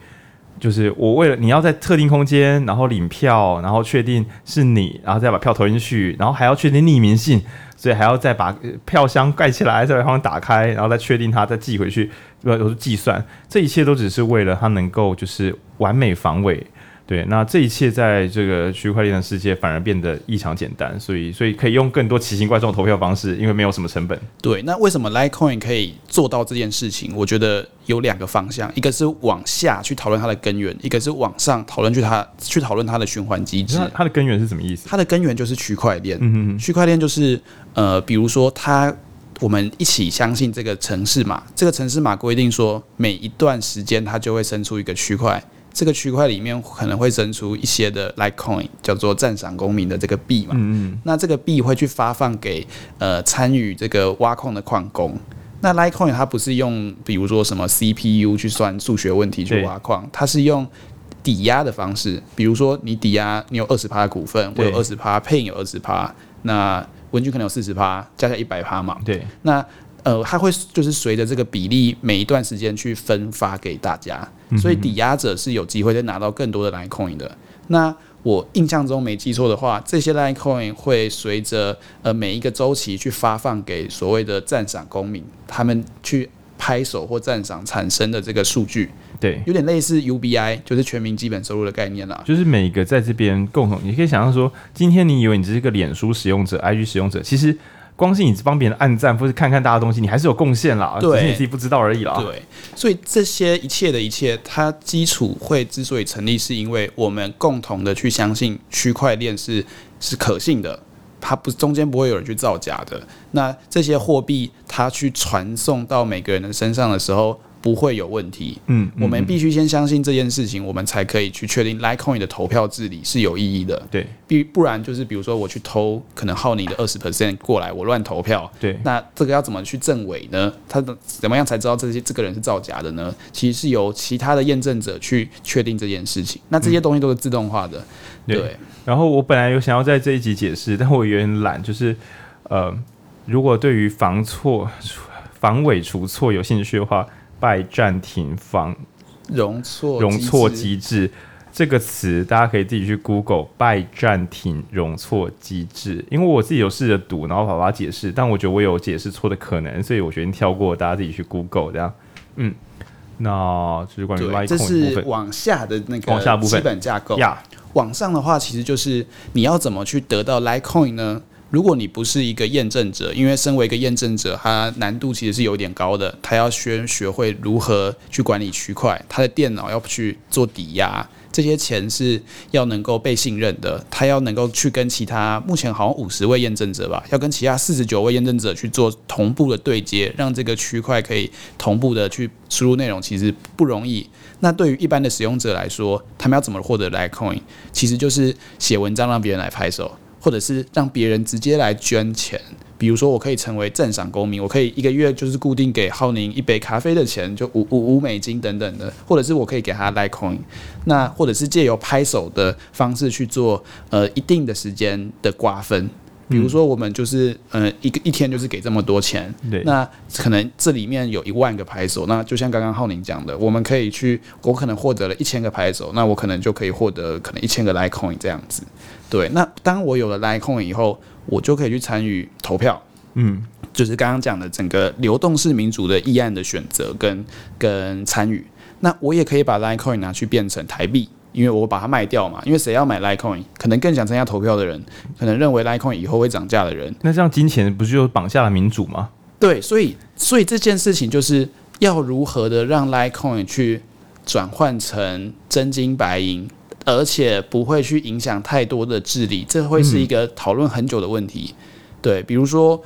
就是我为了你要在特定空间，然后领票，然后确定是你，然后再把票投进去，然后还要确定匿名性，所以还要再把票箱盖起来，再把它打开，然后再确定它，再寄回去，要都是计算，这一切都只是为了它能够就是完美防伪。对，那这一切在这个区块链的世界反而变得异常简单，所以所以可以用更多奇形怪状的投票方式，因为没有什么成本。对，那为什么 Litecoin 可以做到这件事情？我觉得有两个方向，一个是往下去讨论它的根源，一个是往上讨论去它去讨论它的循环机制。它的根源是什么意思？它的根源就是区块链。嗯哼哼，区块链就是呃，比如说它，我们一起相信这个城市码，这个城市码规定说每一段时间它就会生出一个区块。这个区块里面可能会生出一些的 Litecoin，叫做赞赏公民的这个币嘛。嗯嗯。那这个币会去发放给呃参与这个挖矿的矿工。那 Litecoin 它不是用比如说什么 CPU 去算数学问题去挖矿，它是用抵押的方式。比如说你抵押，你有二十趴的股份，我有二十趴，Payne 有二十趴，那文君可能有四十趴，加起来一百趴嘛。对。那呃，它会就是随着这个比例，每一段时间去分发给大家，所以抵押者是有机会再拿到更多的 Litecoin 的。那我印象中没记错的话，这些 Litecoin 会随着呃每一个周期去发放给所谓的赞赏公民，他们去拍手或赞赏产生的这个数据。对，有点类似 UBI，就是全民基本收入的概念啦。就是每个在这边共同，你可以想象说，今天你以为你只是一个脸书使用者、IG 使用者，其实。光是你帮别人按赞，或是看看大家东西，你还是有贡献啦。对，只是你自己不知道而已啦。对，所以这些一切的一切，它基础会之所以成立，是因为我们共同的去相信区块链是是可信的，它不中间不会有人去造假的。那这些货币它去传送到每个人的身上的时候。不会有问题。嗯，我们必须先相信这件事情，我们才可以去确定 Litecoin 的投票治理是有意义的。对，必不然就是比如说我去偷，可能耗你的二十 percent 过来，我乱投票。对，那这个要怎么去证伪呢？他怎么样才知道这些这个人是造假的呢？其实是由其他的验证者去确定这件事情。那这些东西都是自动化的。嗯、对，对。然后我本来有想要在这一集解释，但我有点懒，就是呃，如果对于防错、防伪除错有兴趣的话。拜占庭防容错容错机制这个词，大家可以自己去 Google 拜占庭容错机制，因为我自己有试着读，然后把它解释，但我觉得我有解释错的可能，所以我决定跳过，大家自己去 Google 这样。嗯，那就是关于 Litecoin 这是往下的那个往下部分基本架构。呀，往上的话，其实就是你要怎么去得到 Litecoin 呢？如果你不是一个验证者，因为身为一个验证者，他难度其实是有点高的。他要先学会如何去管理区块，他的电脑要去做抵押，这些钱是要能够被信任的。他要能够去跟其他目前好像五十位验证者吧，要跟其他四十九位验证者去做同步的对接，让这个区块可以同步的去输入内容，其实不容易。那对于一般的使用者来说，他们要怎么获得 Litecoin？其实就是写文章让别人来拍手。或者是让别人直接来捐钱，比如说我可以成为赞赏公民，我可以一个月就是固定给浩宁一杯咖啡的钱，就五五五美金等等的，或者是我可以给他 Litecoin，那或者是借由拍手的方式去做呃一定的时间的瓜分，比如说我们就是呃一个一天就是给这么多钱，对，那可能这里面有一万个拍手，那就像刚刚浩宁讲的，我们可以去，我可能获得了一千个拍手，那我可能就可以获得可能一千个 Litecoin 这样子。对，那当我有了 Litecoin 以后，我就可以去参与投票，嗯，就是刚刚讲的整个流动式民主的议案的选择跟跟参与。那我也可以把 Litecoin 拿去变成台币，因为我把它卖掉嘛。因为谁要买 Litecoin，可能更想参加投票的人，可能认为 Litecoin 以后会涨价的人。那这样金钱不是就绑架了民主吗？对，所以所以这件事情就是要如何的让 Litecoin 去转换成真金白银，而且不会去影响太多的治理，这会是一个讨论很久的问题。嗯、对，比如说。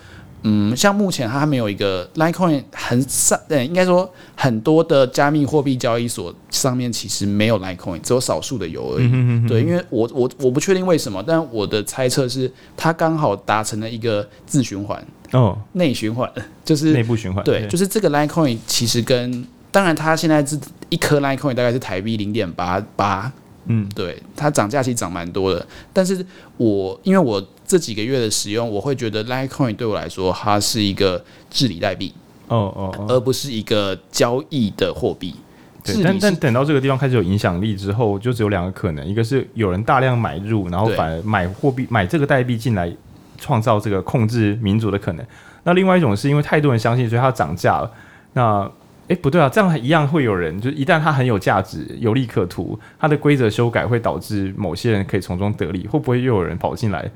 嗯，像目前它还没有一个 Litecoin 很少，对，应该说很多的加密货币交易所上面其实没有 Litecoin，只有少数的有而已。嗯、哼哼哼对，因为我我我不确定为什么，但我的猜测是它刚好达成了一个自循环哦，内循环就是内部循环。对，就是这个 Litecoin 其实跟当然它现在是一颗 Litecoin 大概是台币零点八八，嗯，对，它涨价其实涨蛮多的，但是我因为我。这几个月的使用，我会觉得 Litecoin 对我来说，它是一个治理代币，哦哦，而不是一个交易的货币。对，但但等到这个地方开始有影响力之后，就只有两个可能：一个是有人大量买入，然后反而买货币、买这个代币进来，创造这个控制民主的可能；那另外一种是因为太多人相信，所以它涨价了。那诶，不对啊，这样一样会有人，就一旦它很有价值、有利可图，它的规则修改会导致某些人可以从中得利，会不会又有人跑进来？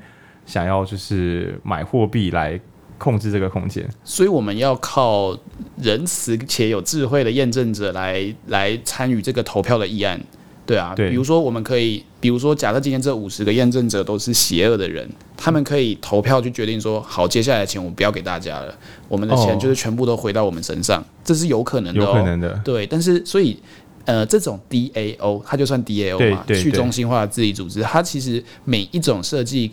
想要就是买货币来控制这个空间，所以我们要靠仁慈且有智慧的验证者来来参与这个投票的议案，对啊，对，比如说我们可以，比如说假设今天这五十个验证者都是邪恶的人，他们可以投票去决定说，好，接下来的钱我们不要给大家了，我们的钱就是全部都回到我们身上，这是有可能的，有可能的，对，但是所以呃，这种 DAO 它就算 DAO 嘛，去中心化的治理组织，它其实每一种设计。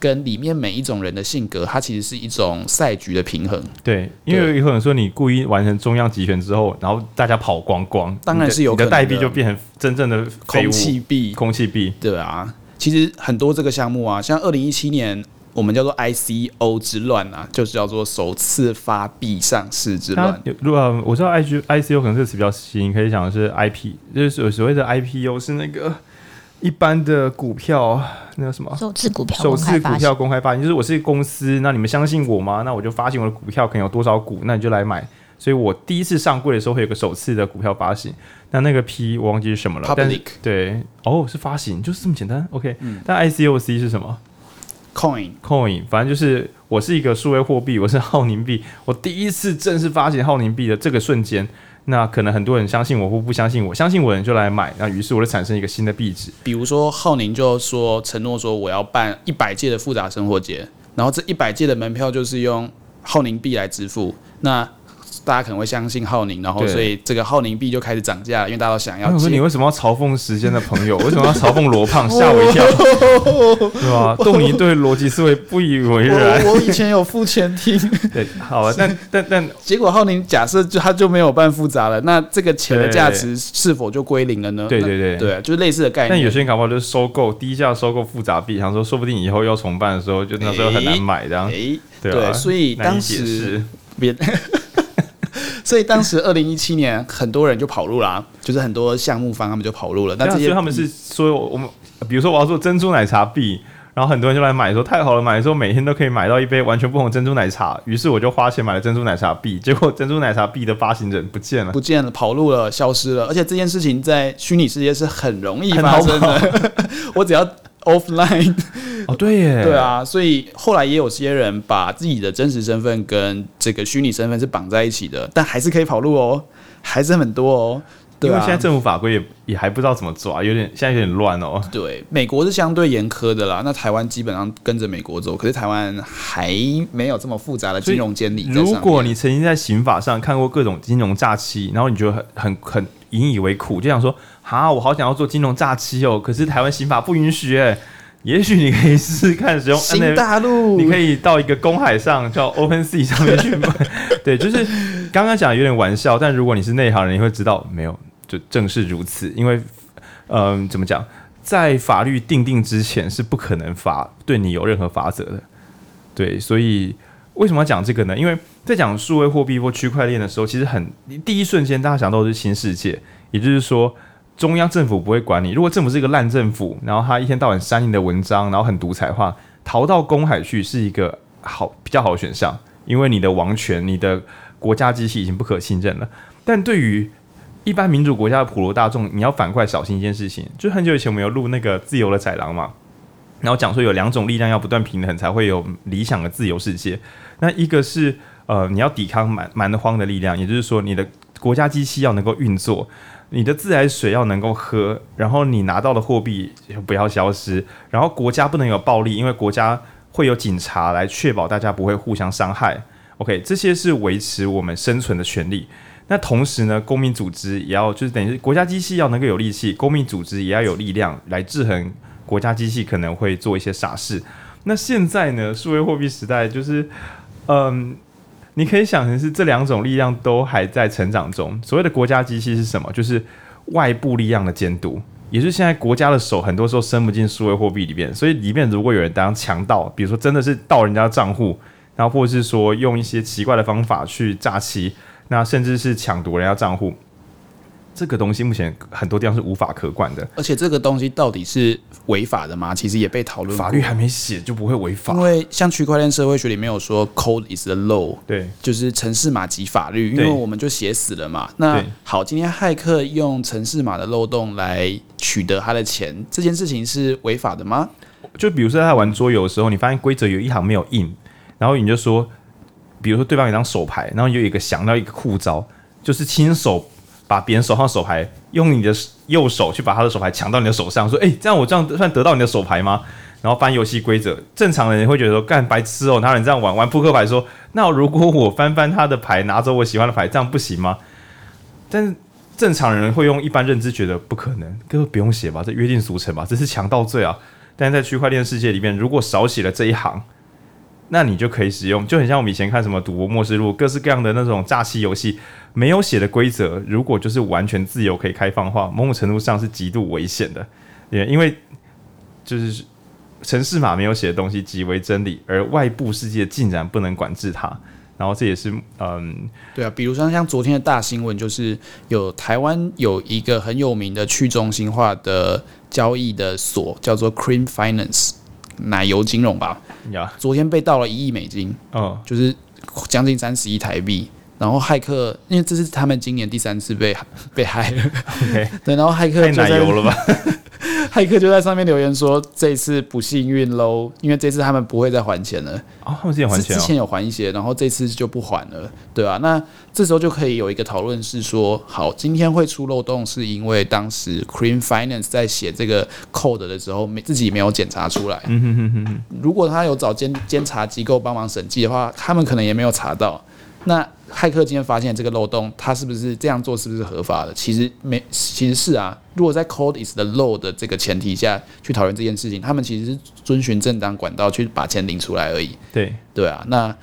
跟里面每一种人的性格，它其实是一种赛局的平衡。对，因为有可能说你故意完成中央集权之后，然后大家跑光光，当然是有可能的，代币就变成真正的空气币。空气币，对啊。其实很多这个项目啊，像二零一七年我们叫做 ICO 之乱啊，就是叫做首次发币上市之乱。如果我知道 I G ICO 可能这个词比较新，可以讲的是 IP，就是所谓的 IPO 是那个。一般的股票，那叫什么首次股票，首次股票公开发行，就是我是公司，那你们相信我吗？那我就发行我的股票，可能有多少股，那你就来买。所以我第一次上柜的时候会有个首次的股票发行，那那个 P 我忘记是什么了。Public 对，哦，是发行，就是这么简单。OK，嗯，但 ICOC 是什么？Coin Coin，反正就是我是一个数位货币，我是浩宁币，我第一次正式发行浩宁币的这个瞬间。那可能很多人相信我或不相信我，相信我的人就来买，那于是我就产生一个新的币值。比如说浩宁就说承诺说我要办一百届的复杂生活节，然后这一百届的门票就是用浩宁币来支付。那大家可能会相信浩宁，然后所以这个浩宁币就开始涨价，因为大家都想要。我说你为什么要嘲讽时间的朋友？为什么要嘲讽罗胖？吓我一跳，对吧？豆泥对逻辑思维不以为然。我 以前有付钱听，对，好啊，但但但结果浩宁假设就他就没有办复杂了，那这个钱的价值是否就归零了呢？对对对对，就是类似的概念。但有些人搞不好就是收购低价收购复杂币，想说说不定以后要重办的时候，就那时候很难买这样。对，所以当时别。所以当时二零一七年，很多人就跑路啦，啊，就是很多项目方他们就跑路了。那这些他们是说，我们比如说我要做珍珠奶茶币，然后很多人就来买，说太好了，买的时候每天都可以买到一杯完全不同珍珠奶茶。于是我就花钱买了珍珠奶茶币，结果珍珠奶茶币的发行人不见了，不见了，跑路了，消失了。而且这件事情在虚拟世界是很容易发生的，我只要。Offline 哦，对耶，对啊，所以后来也有些人把自己的真实身份跟这个虚拟身份是绑在一起的，但还是可以跑路哦，还是很多哦。对啊，因为现在政府法规也也还不知道怎么抓，有点现在有点乱哦。对，美国是相对严苛的啦，那台湾基本上跟着美国走，可是台湾还没有这么复杂的金融监理。如果你曾经在刑法上看过各种金融诈欺，然后你觉得很很很引以为苦，就想说。啊，我好想要做金融诈欺哦，可是台湾刑法不允许诶。也许你可以试试看使用新大陆，你可以到一个公海上叫 Open Sea 上面去买。对，就是刚刚讲有点玩笑，但如果你是内行人，你会知道没有，就正是如此。因为，嗯、呃，怎么讲，在法律定定之前是不可能罚对你有任何法则的。对，所以为什么要讲这个呢？因为在讲数位货币或区块链的时候，其实很第一瞬间大家想到的是新世界，也就是说中央政府不会管你。如果政府是一个烂政府，然后他一天到晚删你的文章，然后很独裁化，逃到公海去是一个好比较好的选项，因为你的王权、你的国家机器已经不可信任了。但对于一般民主国家的普罗大众，你要反过来小心一件事情，就很久以前我们有录那个自由的宰狼嘛，然后讲说有两种力量要不断平衡，才会有理想的自由世界。那一个是呃你要抵抗蛮蛮荒的力量，也就是说你的国家机器要能够运作，你的自来水要能够喝，然后你拿到的货币不要消失，然后国家不能有暴力，因为国家会有警察来确保大家不会互相伤害。OK，这些是维持我们生存的权利。那同时呢，公民组织也要，就是等于国家机器要能够有力气，公民组织也要有力量来制衡国家机器可能会做一些傻事。那现在呢，数位货币时代就是，嗯，你可以想成是这两种力量都还在成长中。所谓的国家机器是什么？就是外部力量的监督，也就是现在国家的手很多时候伸不进数位货币里面，所以里面如果有人当强盗，比如说真的是盗人家账户，然后或者是说用一些奇怪的方法去诈欺。那甚至是抢夺人家账户，这个东西目前很多地方是无法可管的。而且这个东西到底是违法的吗？其实也被讨论。法律还没写就不会违法。因为像区块链社会学里面有说，code is the law，对，就是城市码及法律。因为我们就写死了嘛。那好，今天骇客用城市码的漏洞来取得他的钱，这件事情是违法的吗？就比如说在玩桌游的时候，你发现规则有一行没有印，然后你就说。比如说，对方有张手牌，然后有一个想到一个酷招，就是亲手把别人手上手牌用你的右手去把他的手牌抢到你的手上，说：“哎，这样我这样算得到你的手牌吗？”然后翻游戏规则，正常的人会觉得说：“干白痴哦，哪有人这样玩？玩扑克牌说，那如果我翻翻他的牌，拿走我喜欢的牌，这样不行吗？”但是正常人会用一般认知觉得不可能，根本不用写吧，这约定俗成吧，这是强盗罪啊！但是在区块链世界里面，如果少写了这一行。那你就可以使用，就很像我们以前看什么《赌博默示录》，各式各样的那种诈欺游戏，没有写的规则，如果就是完全自由可以开放的话，某种程度上是极度危险的，也因为就是程式码没有写的东西即为真理，而外部世界竟然不能管制它，然后这也是嗯，对啊，比如说像昨天的大新闻，就是有台湾有一个很有名的去中心化的交易的所，叫做 Cream Finance。奶油金融吧，呀，昨天被盗了一亿美金，嗯，就是将近三十亿台币。然后骇客，因为这是他们今年第三次被被害了 对，然后骇客太奶油了吧？骇客就在上面留言说：“这次不幸运喽，因为这次他们不会再还钱了。”哦，他们之前还钱，之前有还一些，然后这次就不还了，对啊？那这时候就可以有一个讨论是说：好，今天会出漏洞，是因为当时 Cream Finance 在写这个 code 的时候，没自己没有检查出来。嗯哼哼哼哼。如果他有找监监察机构帮忙审计的话，他们可能也没有查到。那骇客今天发现这个漏洞，他是不是这样做是不是合法的？其实没，其实是啊。如果在 code is the law 的这个前提下去讨论这件事情，他们其实是遵循正当管道去把钱领出来而已。对对啊，那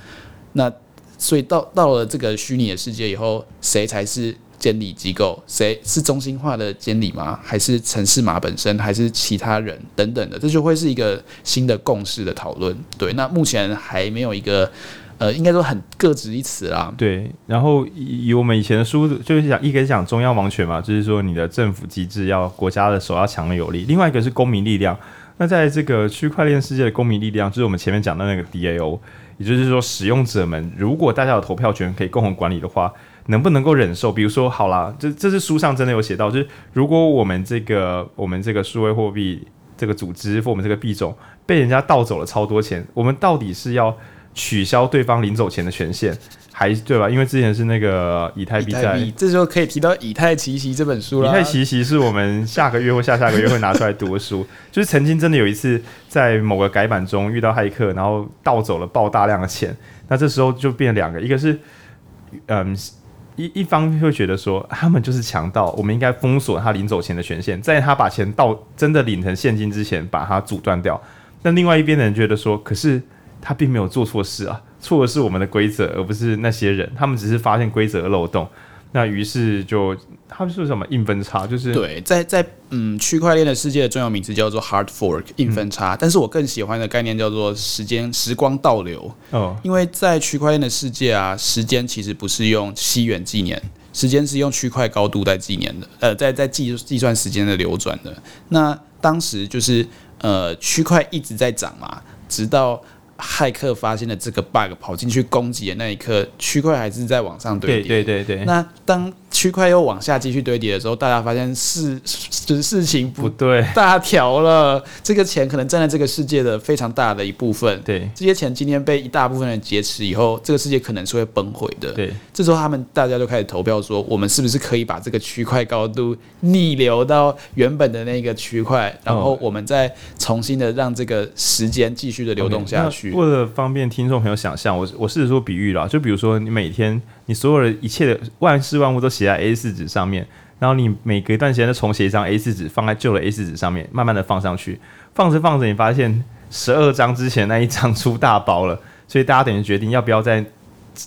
那所以到到了这个虚拟的世界以后，谁才是监理机构？谁是中心化的监理吗？还是城市码本身？还是其他人等等的？这就会是一个新的共识的讨论。对，那目前还没有一个。呃，应该说很各执一词啦。对，然后以我们以前的书就是讲，一个是讲中央王权嘛，就是说你的政府机制要国家的手要强而有力；另外一个是公民力量。那在这个区块链世界的公民力量，就是我们前面讲的那个 DAO，也就是说使用者们如果大家有投票权可以共同管理的话，能不能够忍受？比如说，好啦，这这是书上真的有写到，就是如果我们这个我们这个数位货币这个组织或我们这个币种被人家盗走了超多钱，我们到底是要？取消对方临走前的权限，还对吧？因为之前是那个以太币在，这时候可以提到《以太奇袭》这本书了。《以太奇袭》是我们下个月或下下个月会拿出来读的书，就是曾经真的有一次在某个改版中遇到骇客，然后盗走了爆大量的钱。那这时候就变两个，一个是嗯一一方会觉得说他们就是强盗，我们应该封锁他临走前的权限，在他把钱盗真的领成现金之前把它阻断掉。但另外一边的人觉得说，可是。他并没有做错事啊，错的是我们的规则，而不是那些人。他们只是发现规则的漏洞。那于是就他们说什么硬分叉，就是对，在在嗯区块链的世界的专有名词叫做 hard fork 硬分叉，嗯、但是我更喜欢的概念叫做时间时光倒流。哦，因为在区块链的世界啊，时间其实不是用西元纪年，时间是用区块高度在纪年的，呃，在在计计算时间的流转的。那当时就是呃区块一直在涨嘛，直到。骇客发现了这个 bug，跑进去攻击的那一刻，区块还是在往上堆叠。对对对对。那当区块又往下继续堆叠的时候，大家发现事就是事情不对，大条了。这个钱可能占了这个世界的非常大的一部分。对，这些钱今天被一大部分人劫持以后，这个世界可能是会崩毁的。对，这时候他们大家就开始投票说，我们是不是可以把这个区块高度逆流到原本的那个区块，然后我们再重新的让这个时间继续的流动下去。为了方便听众朋友想象，我我试着说比喻啦，就比如说你每天你所有的一切的万事万物都写在 A 四纸上面，然后你每隔一段时间都重写一张 A 四纸放在旧的 A 四纸上面，慢慢的放上去，放着放着你发现十二张之前那一张出大包了，所以大家等于决定要不要在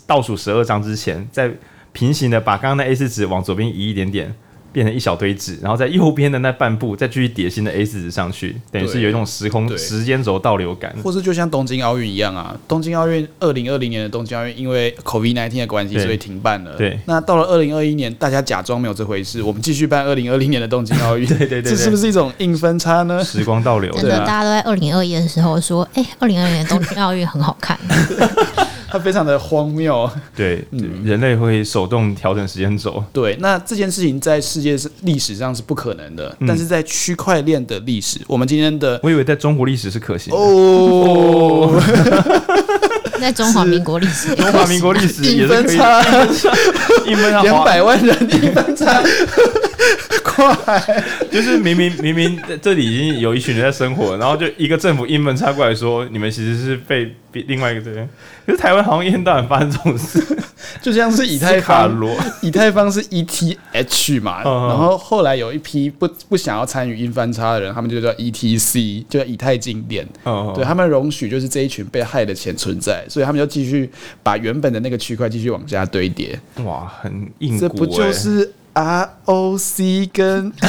倒数十二张之前再平行的把刚刚的 A 四纸往左边移一点点。变成一小堆纸，然后在右边的那半部再继续叠新的 A 四纸上去，等于是有一种时空时间轴倒流感，或是就像东京奥运一样啊，东京奥运二零二零年的东京奥运因为 COVID-19 的关系，所以停办了。对，那到了二零二一年，大家假装没有这回事，我们继续办二零二零年的东京奥运。对，对对对，这是不是一种硬分叉呢？时光倒流，真的，大家都在二零二一的时候说，哎、欸，二零二零年东京奥运很好看。它非常的荒谬，对，嗯，人类会手动调整时间轴，对，那这件事情在世界历史上是不可能的，嗯、但是在区块链的历史，我们今天的，我以为在中国历史是可行的。哦，在中华民国历史，中华民国历史也是可以，硬分叉，两百万人一分叉。快，就是明明明明这里已经有一群人在生活，然后就一个政府硬分叉过来说，你们其实是被另外一个这边，可是台湾好像一天到晚发生这种事，就像是以太坊，以太坊是 ETH 嘛，然后后来有一批不不想要参与硬分叉的人，他们就叫 ETC，就叫以太经典，对他们容许就是这一群被害的钱存在，所以他们就继续把原本的那个区块继续往下堆叠，哇，很硬，这不就是？ROC 跟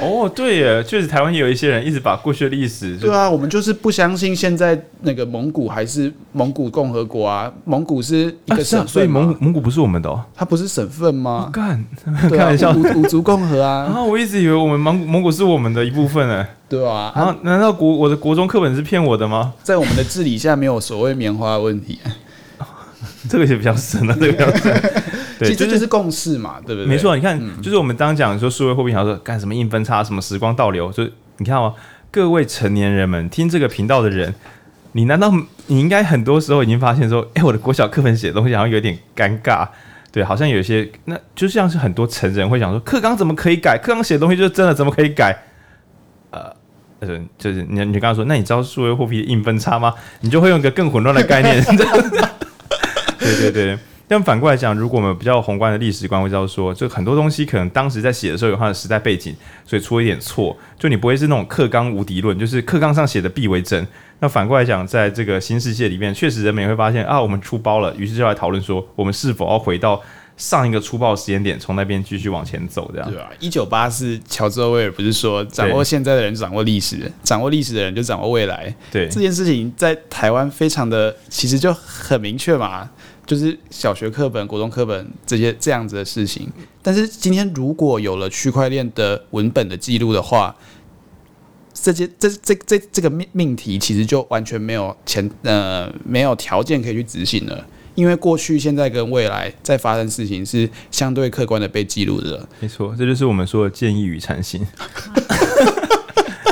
哦，对耶，确实台湾也有一些人一直把过去的历史，对啊，我们就是不相信现在那个蒙古还是蒙古共和国啊，蒙古是一个省份，所以蒙蒙古不是我们的哦，它不是省份吗？干，开玩笑，五族共和啊，啊，我一直以为我们蒙蒙古是我们的一部分呢，对啊，啊，难道国我的国中课本是骗我的吗？在我们的治理下没有所谓棉花的问题，这个也比较深了，这个比较深。对，其实这就是共识嘛，对不对？没错，你看，嗯、就是我们刚刚讲说数位货币，好像说干什么硬分叉，什么时光倒流，就你看哦，各位成年人们听这个频道的人，你难道你应该很多时候已经发现说，哎，我的国小课本写的东西好像有点尴尬，对，好像有些，那就像是很多成人会想说，课纲怎么可以改？课纲写的东西就是真的，怎么可以改？呃，就是就是你你刚刚说，那你知道数位货币硬分叉吗？你就会用一个更混乱的概念，对 对 对。但反过来讲，如果我们比较宏观的历史观，会知道说，就很多东西可能当时在写的时候有它的时代背景，所以出了一点错。就你不会是那种课纲无敌论，就是课纲上写的必为真。那反过来讲，在这个新世界里面，确实人们也会发现啊，我们出包了，于是就来讨论说，我们是否要回到上一个出包的时间点，从那边继续往前走，这样对啊？一九八四，乔治·欧威尔不是说，掌握现在的人掌握历史，掌握历史的人就掌握未来。对这件事情，在台湾非常的，其实就很明确嘛。就是小学课本、国中课本这些这样子的事情，但是今天如果有了区块链的文本的记录的话，这些这这这这个命命题其实就完全没有前呃没有条件可以去执行了，因为过去、现在跟未来在发生事情是相对客观的被记录的。没错，这就是我们说的见异于谗行。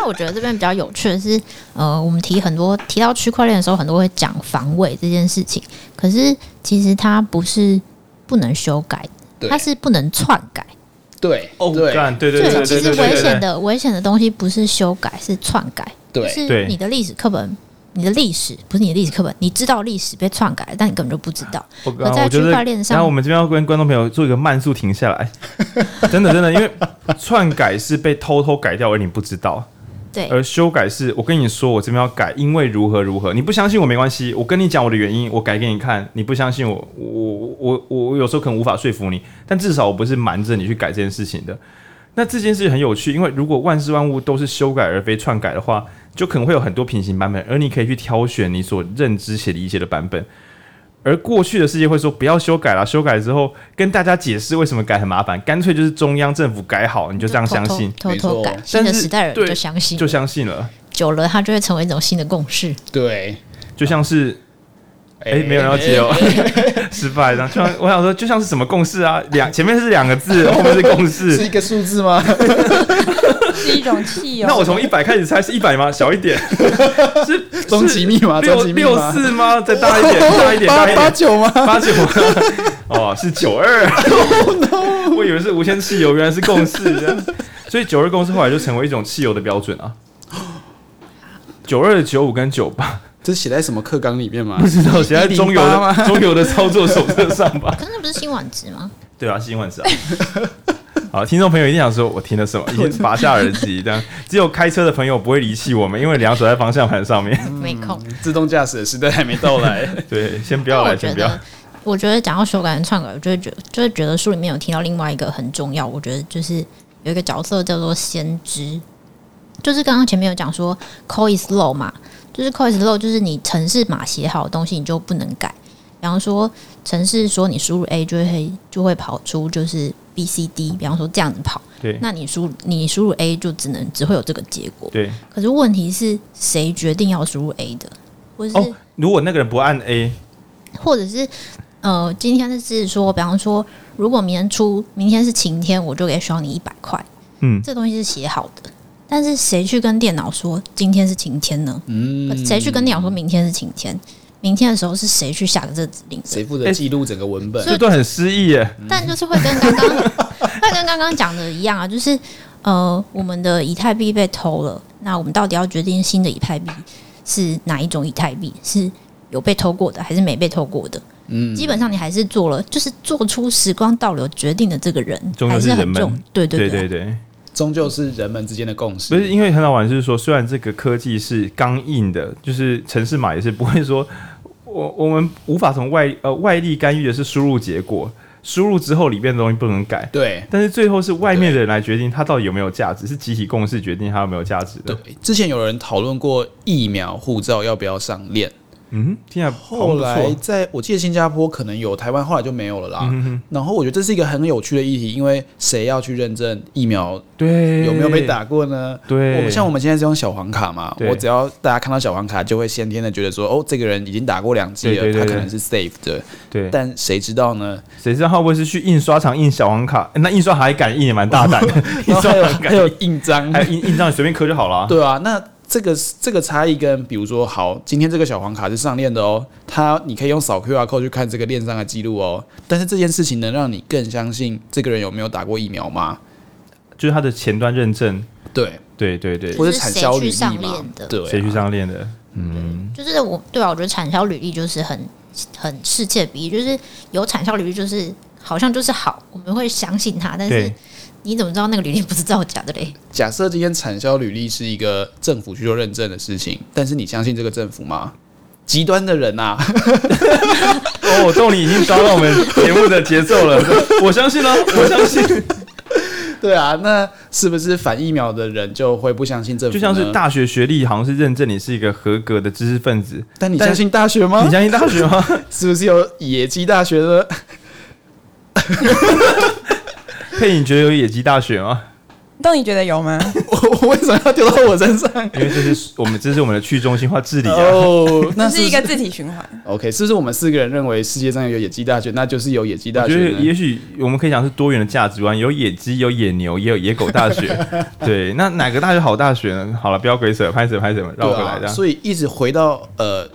我觉得这边比较有趣的是，呃，我们提很多提到区块链的时候，很多会讲防伪这件事情。可是其实它不是不能修改，它是不能篡改。对，哦，对，对，对，对，其实危险的危险的东西不是修改，是篡改。对，是你的历史课本，你的历史不是你的历史课本，你知道历史被篡改，但你根本就不知道。我在区块链上，然后我们这边要跟观众朋友做一个慢速停下来。真的，真的，因为篡改是被偷偷改掉，而你不知道。而修改是我跟你说，我这边要改，因为如何如何，你不相信我没关系，我跟你讲我的原因，我改给你看，你不相信我，我我我我有时候可能无法说服你，但至少我不是瞒着你去改这件事情的。那这件事很有趣，因为如果万事万物都是修改而非篡改的话，就可能会有很多平行版本，而你可以去挑选你所认知且理解的版本。而过去的世界会说不要修改了，修改之后跟大家解释为什么改很麻烦，干脆就是中央政府改好，你就这样相信，偷偷改，新的时代人就相信，就相信了，久了它就会成为一种新的共识。对，就像是，哎、欸，没有人要接哦，失败了。就像我想说，就像是什么共识啊？两前面是两个字，后面是共识，是一个数字吗？是一种汽油。那我从一百开始猜是一百吗？小一点，是终极密码，六六四吗？再大一点，大一点，大一点，八九吗？八九吗？哦，是九二。我以为是无限汽油，原来是共识。所以九二共识后来就成为一种汽油的标准啊。九二、九五跟九八，这写在什么课纲里面吗？不知道，写在中油的中油的操作手册上吧。可是那不是新晚值吗？对啊，新晚值啊。好，听众朋友一定想说，我听了什么？已经拔下耳机，这样只有开车的朋友不会离弃我们，因为两手在方向盘上面。没空，自动驾驶的时代还没到来。对，先不要来，先不要。我觉得讲到修改跟篡改，我就会觉得，就会觉得书里面有提到另外一个很重要，我觉得就是有一个角色叫做先知，就是刚刚前面有讲说 code is law 嘛，就是 code is law，就是你城市码写好的东西你就不能改。比方说城市说你输入 A 就会就会跑出就是 B C D，比方说这样子跑，对，那你输你输入 A 就只能只会有这个结果，对。可是问题是谁决定要输入 A 的？或者是、哦、如果那个人不按 A，或者是呃，今天是说，比方说，如果明天出明天是晴天，我就给刷你一百块，嗯，这东西是写好的，但是谁去跟电脑说今天是晴天呢？嗯，谁去跟电脑说明天是晴天？明天的时候是谁去下的这个指令？谁负责记录整个文本？这段很诗意耶。但就是会跟刚刚 会跟刚刚讲的一样啊，就是呃，我们的以太币被偷了，那我们到底要决定新的以太币是哪一种以太币？是有被偷过的，还是没被偷过的？嗯，基本上你还是做了，就是做出时光倒流决定的这个人，还是很重。对对对对对。终究是人们之间的共识。不是因为很好玩，就是说，虽然这个科技是刚硬的，就是城市码也是不会说，我我们无法从外呃外力干预的是输入结果，输入之后里面的东西不能改。对，但是最后是外面的人来决定它到底有没有价值，是集体共识决定它有没有价值的。对，之前有人讨论过疫苗护照要不要上链。嗯，听起来后来在我记得新加坡可能有，台湾后来就没有了啦。嗯、然后我觉得这是一个很有趣的议题，因为谁要去认证疫苗对有没有被打过呢？对，我们像我们现在是用小黄卡嘛，我只要大家看到小黄卡，就会先天的觉得说，哦，这个人已经打过两剂了，他可能是 safe 的。对，但谁知道呢？谁知道会不会是去印刷厂印小黄卡？那印刷还敢印也蛮大胆的，印刷还，还有印章，还有印印章，你随便刻就好了。对啊，那。这个这个差异跟比如说，好，今天这个小黄卡是上链的哦，它你可以用扫 QR code 去看这个链上的记录哦。但是这件事情能让你更相信这个人有没有打过疫苗吗？就是他的前端认证，对对对对，或者产销履历嘛？对，谁去上链的？嗯，就是我对啊，我觉得产销履历就是很很世界比，就是有产销履历就是好像就是好，我们会相信他，但是。你怎么知道那个履历不是造假的嘞？假设今天产销履历是一个政府去做认证的事情，但是你相信这个政府吗？极端的人呐、啊！哦，豆你已经抓到我们节目的节奏了。我相信了，我相信。对啊，那是不是反疫苗的人就会不相信政府？就像是大学学历，好像是认证你是一个合格的知识分子。但你相信大学吗？你相信大学吗？是不是有野鸡大学的？佩，你觉得有野鸡大学吗？豆泥觉得有吗？我我为什么要丢到我身上？因为这是我们这是我们的去中心化治理啊。哦，那是一个自体循环。OK，是不是我们四个人认为世界上有野鸡大学，那就是有野鸡大学？我觉得也许我们可以讲是多元的价值观，有野鸡，有野牛，也有野狗大学。对，那哪个大学好大学呢？好了，不要鬼扯，拍什么拍什么，绕回来这样。所以一直回到呃，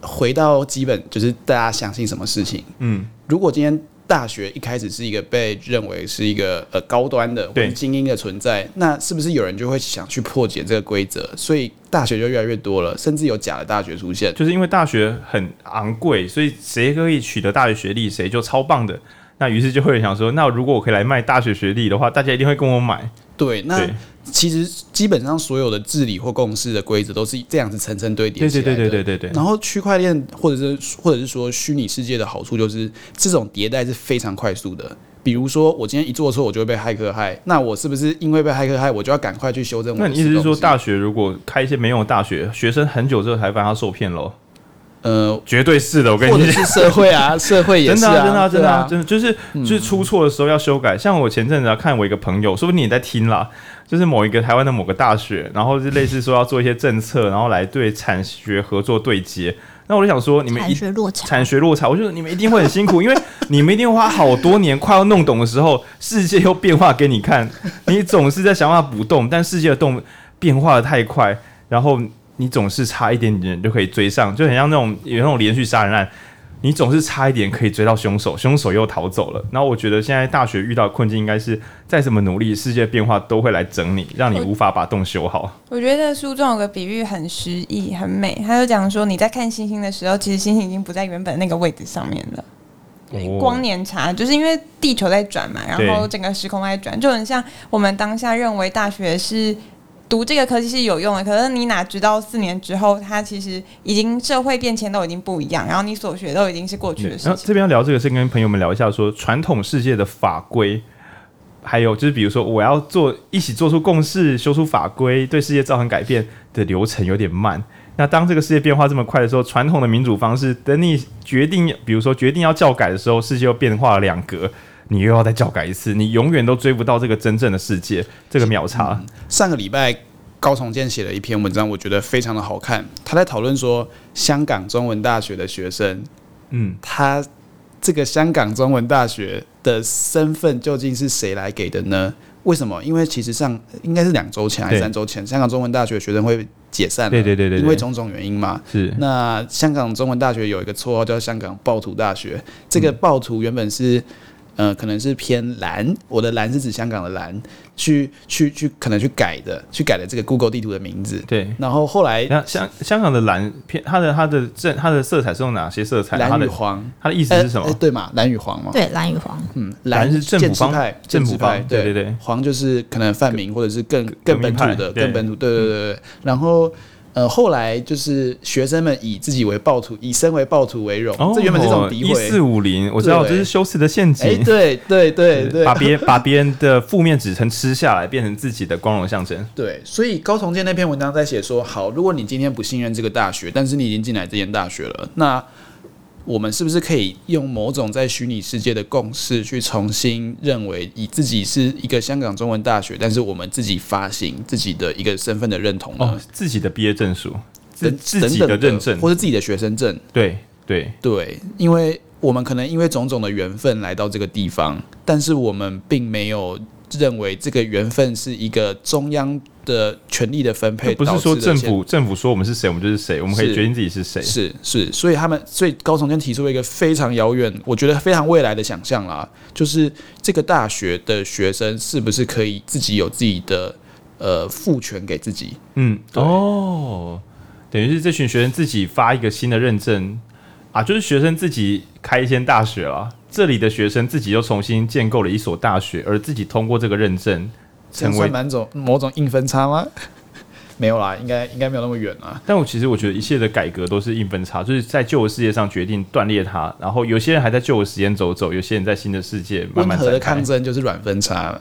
回到基本就是大家相信什么事情。嗯，如果今天。大学一开始是一个被认为是一个呃高端的或者精英的存在，那是不是有人就会想去破解这个规则？所以大学就越来越多了，甚至有假的大学出现。就是因为大学很昂贵，所以谁可以取得大学学历，谁就超棒的。那于是就会想说，那如果我可以来卖大学学历的话，大家一定会跟我买。对，那其实基本上所有的治理或共识的规则都是这样子层层堆叠起来的。对对对对对对对。然后区块链或者是或者是说虚拟世界的好处就是这种迭代是非常快速的。比如说我今天一做错，我就会被骇客害，那我是不是因为被骇客害，我就要赶快去修正？那你意思是说，大学如果开一些没用的大学，学生很久之后才发现他受骗喽？呃，绝对是的，我跟你讲，或者是社会啊，社会也是啊，真的啊，真的啊，啊真的就是就是出错的时候要修改。像我前阵子要看我一个朋友，说不定你也在听啦，就是某一个台湾的某个大学，然后就类似说要做一些政策，然后来对产学合作对接。那我就想说，你们一产学落差，产学落差，我觉得你们一定会很辛苦，因为你们一定花好多年，快要弄懂的时候，世界又变化给你看，你总是在想办法补洞，但世界的洞变化的太快，然后。你总是差一点点就可以追上，就很像那种有那种连续杀人案，你总是差一点可以追到凶手，凶手又逃走了。然后我觉得现在大学遇到的困境应该是再怎么努力，世界变化都会来整你，让你无法把洞修好。我觉得书中有个比喻很诗意、很美，他就讲说你在看星星的时候，其实星星已经不在原本那个位置上面了。对，光年差就是因为地球在转嘛，然后整个时空在转，就很像我们当下认为大学是。读这个科技是有用的，可是你哪知道四年之后，它其实已经社会变迁都已经不一样，然后你所学都已经是过去的事情。然后这边要聊这个，是跟朋友们聊一下说，说传统世界的法规，还有就是比如说我要做一起做出共识，修出法规，对世界造成改变的流程有点慢。那当这个世界变化这么快的时候，传统的民主方式，等你决定，比如说决定要教改的时候，世界又变化了两格。你又要再教改一次，你永远都追不到这个真正的世界，这个秒差。嗯、上个礼拜高重建写了一篇文章，我觉得非常的好看。他在讨论说，香港中文大学的学生，嗯，他这个香港中文大学的身份究竟是谁来给的呢？为什么？因为其实上应该是两周前还是三周前，香港中文大学学生会解散了，对对对对，因为种种原因嘛。是。那香港中文大学有一个绰号叫香港暴徒大学，这个暴徒原本是。呃，可能是偏蓝，我的蓝是指香港的蓝，去去去，可能去改的，去改的这个 Google 地图的名字。对，然后后来，香香港的蓝偏它的它的正它的色彩是用哪些色彩？蓝与黄，它的意思是什么？对嘛，蓝与黄嘛。对，蓝与黄。嗯，蓝是政府方派，政府派。对对对，黄就是可能泛民或者是更更本土的，更本土。对对对然后。呃，后来就是学生们以自己为暴徒，以身为暴徒为荣，哦、这原本是一种诋毁。一四五零，我知道这是修辞的陷阱。哎、对对对对，把别 把别人的负面指称吃下来，变成自己的光荣象征。对，所以高崇建那篇文章在写说，好，如果你今天不信任这个大学，但是你已经进来这间大学了，那。我们是不是可以用某种在虚拟世界的共识，去重新认为以自己是一个香港中文大学，但是我们自己发行自己的一个身份的认同呢？哦，自己的毕业证书，自己的认证，或者自己的学生证？对对对，因为我们可能因为种种的缘分来到这个地方，但是我们并没有。认为这个缘分是一个中央的权利的分配，不是说政府政府说我们是谁，我们就是谁，我们可以决定自己是谁。是是，所以他们所以高重建提出了一个非常遥远，我觉得非常未来的想象啦，就是这个大学的学生是不是可以自己有自己的呃赋权给自己？嗯，哦，等于是这群学生自己发一个新的认证啊，就是学生自己开一间大学了。这里的学生自己又重新建构了一所大学，而自己通过这个认证，成为某种某种硬分叉吗？没有啦，应该应该没有那么远啊。但我其实我觉得一切的改革都是硬分叉，就是在旧的世界上决定断裂它，然后有些人还在旧的时间走走，有些人在新的世界慢慢。温和的抗争就是软分叉，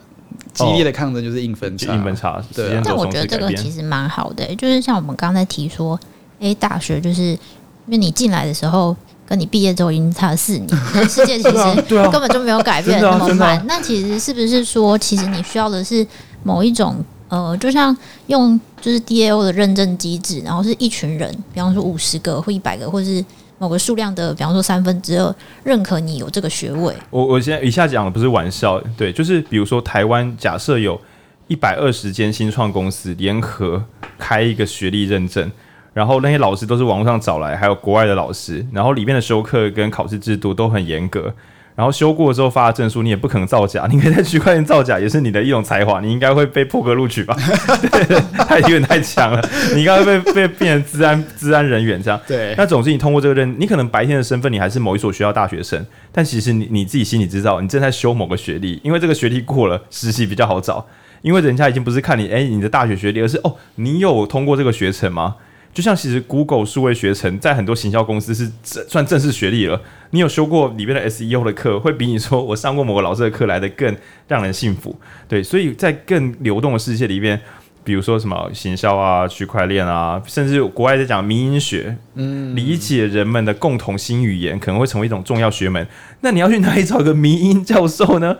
激烈的抗争就是硬分差。硬分叉，对啊。但我觉得这个其实蛮好的、欸，就是像我们刚才提说，哎、欸，大学就是因为你进来的时候。跟你毕业之后已经差了四年，世界其实根本就没有改变那么慢。那其实是不是说，其实你需要的是某一种呃，就像用就是 DAO 的认证机制，然后是一群人，比方说五十个或一百个，或是某个数量的，比方说三分之二认可你有这个学位。我我现在以下讲的不是玩笑，对，就是比如说台湾假设有一百二十间新创公司联合开一个学历认证。然后那些老师都是网络上找来，还有国外的老师。然后里面的修课跟考试制度都很严格。然后修过之后发的证书，你也不可能造假。你可以在区块链造假，也是你的一种才华。你应该会被破格录取吧？对，他有点太强了。你应该会被被变成治安治安人员这样。对。那总之你通过这个认，你可能白天的身份你还是某一所学校大学生，但其实你你自己心里知道，你正在修某个学历，因为这个学历过了，实习比较好找。因为人家已经不是看你哎、欸、你的大学学历，而是哦你有通过这个学程吗？就像其实 Google 数位学程在很多行销公司是算正式学历了，你有修过里面的 SEO 的课，会比你说我上过某个老师的课来的更让人信服。对，所以在更流动的世界里面。比如说什么行销啊、区块链啊，甚至国外在讲迷因学，嗯，理解人们的共同新语言可能会成为一种重要学门。那你要去哪里找一个迷因教授呢？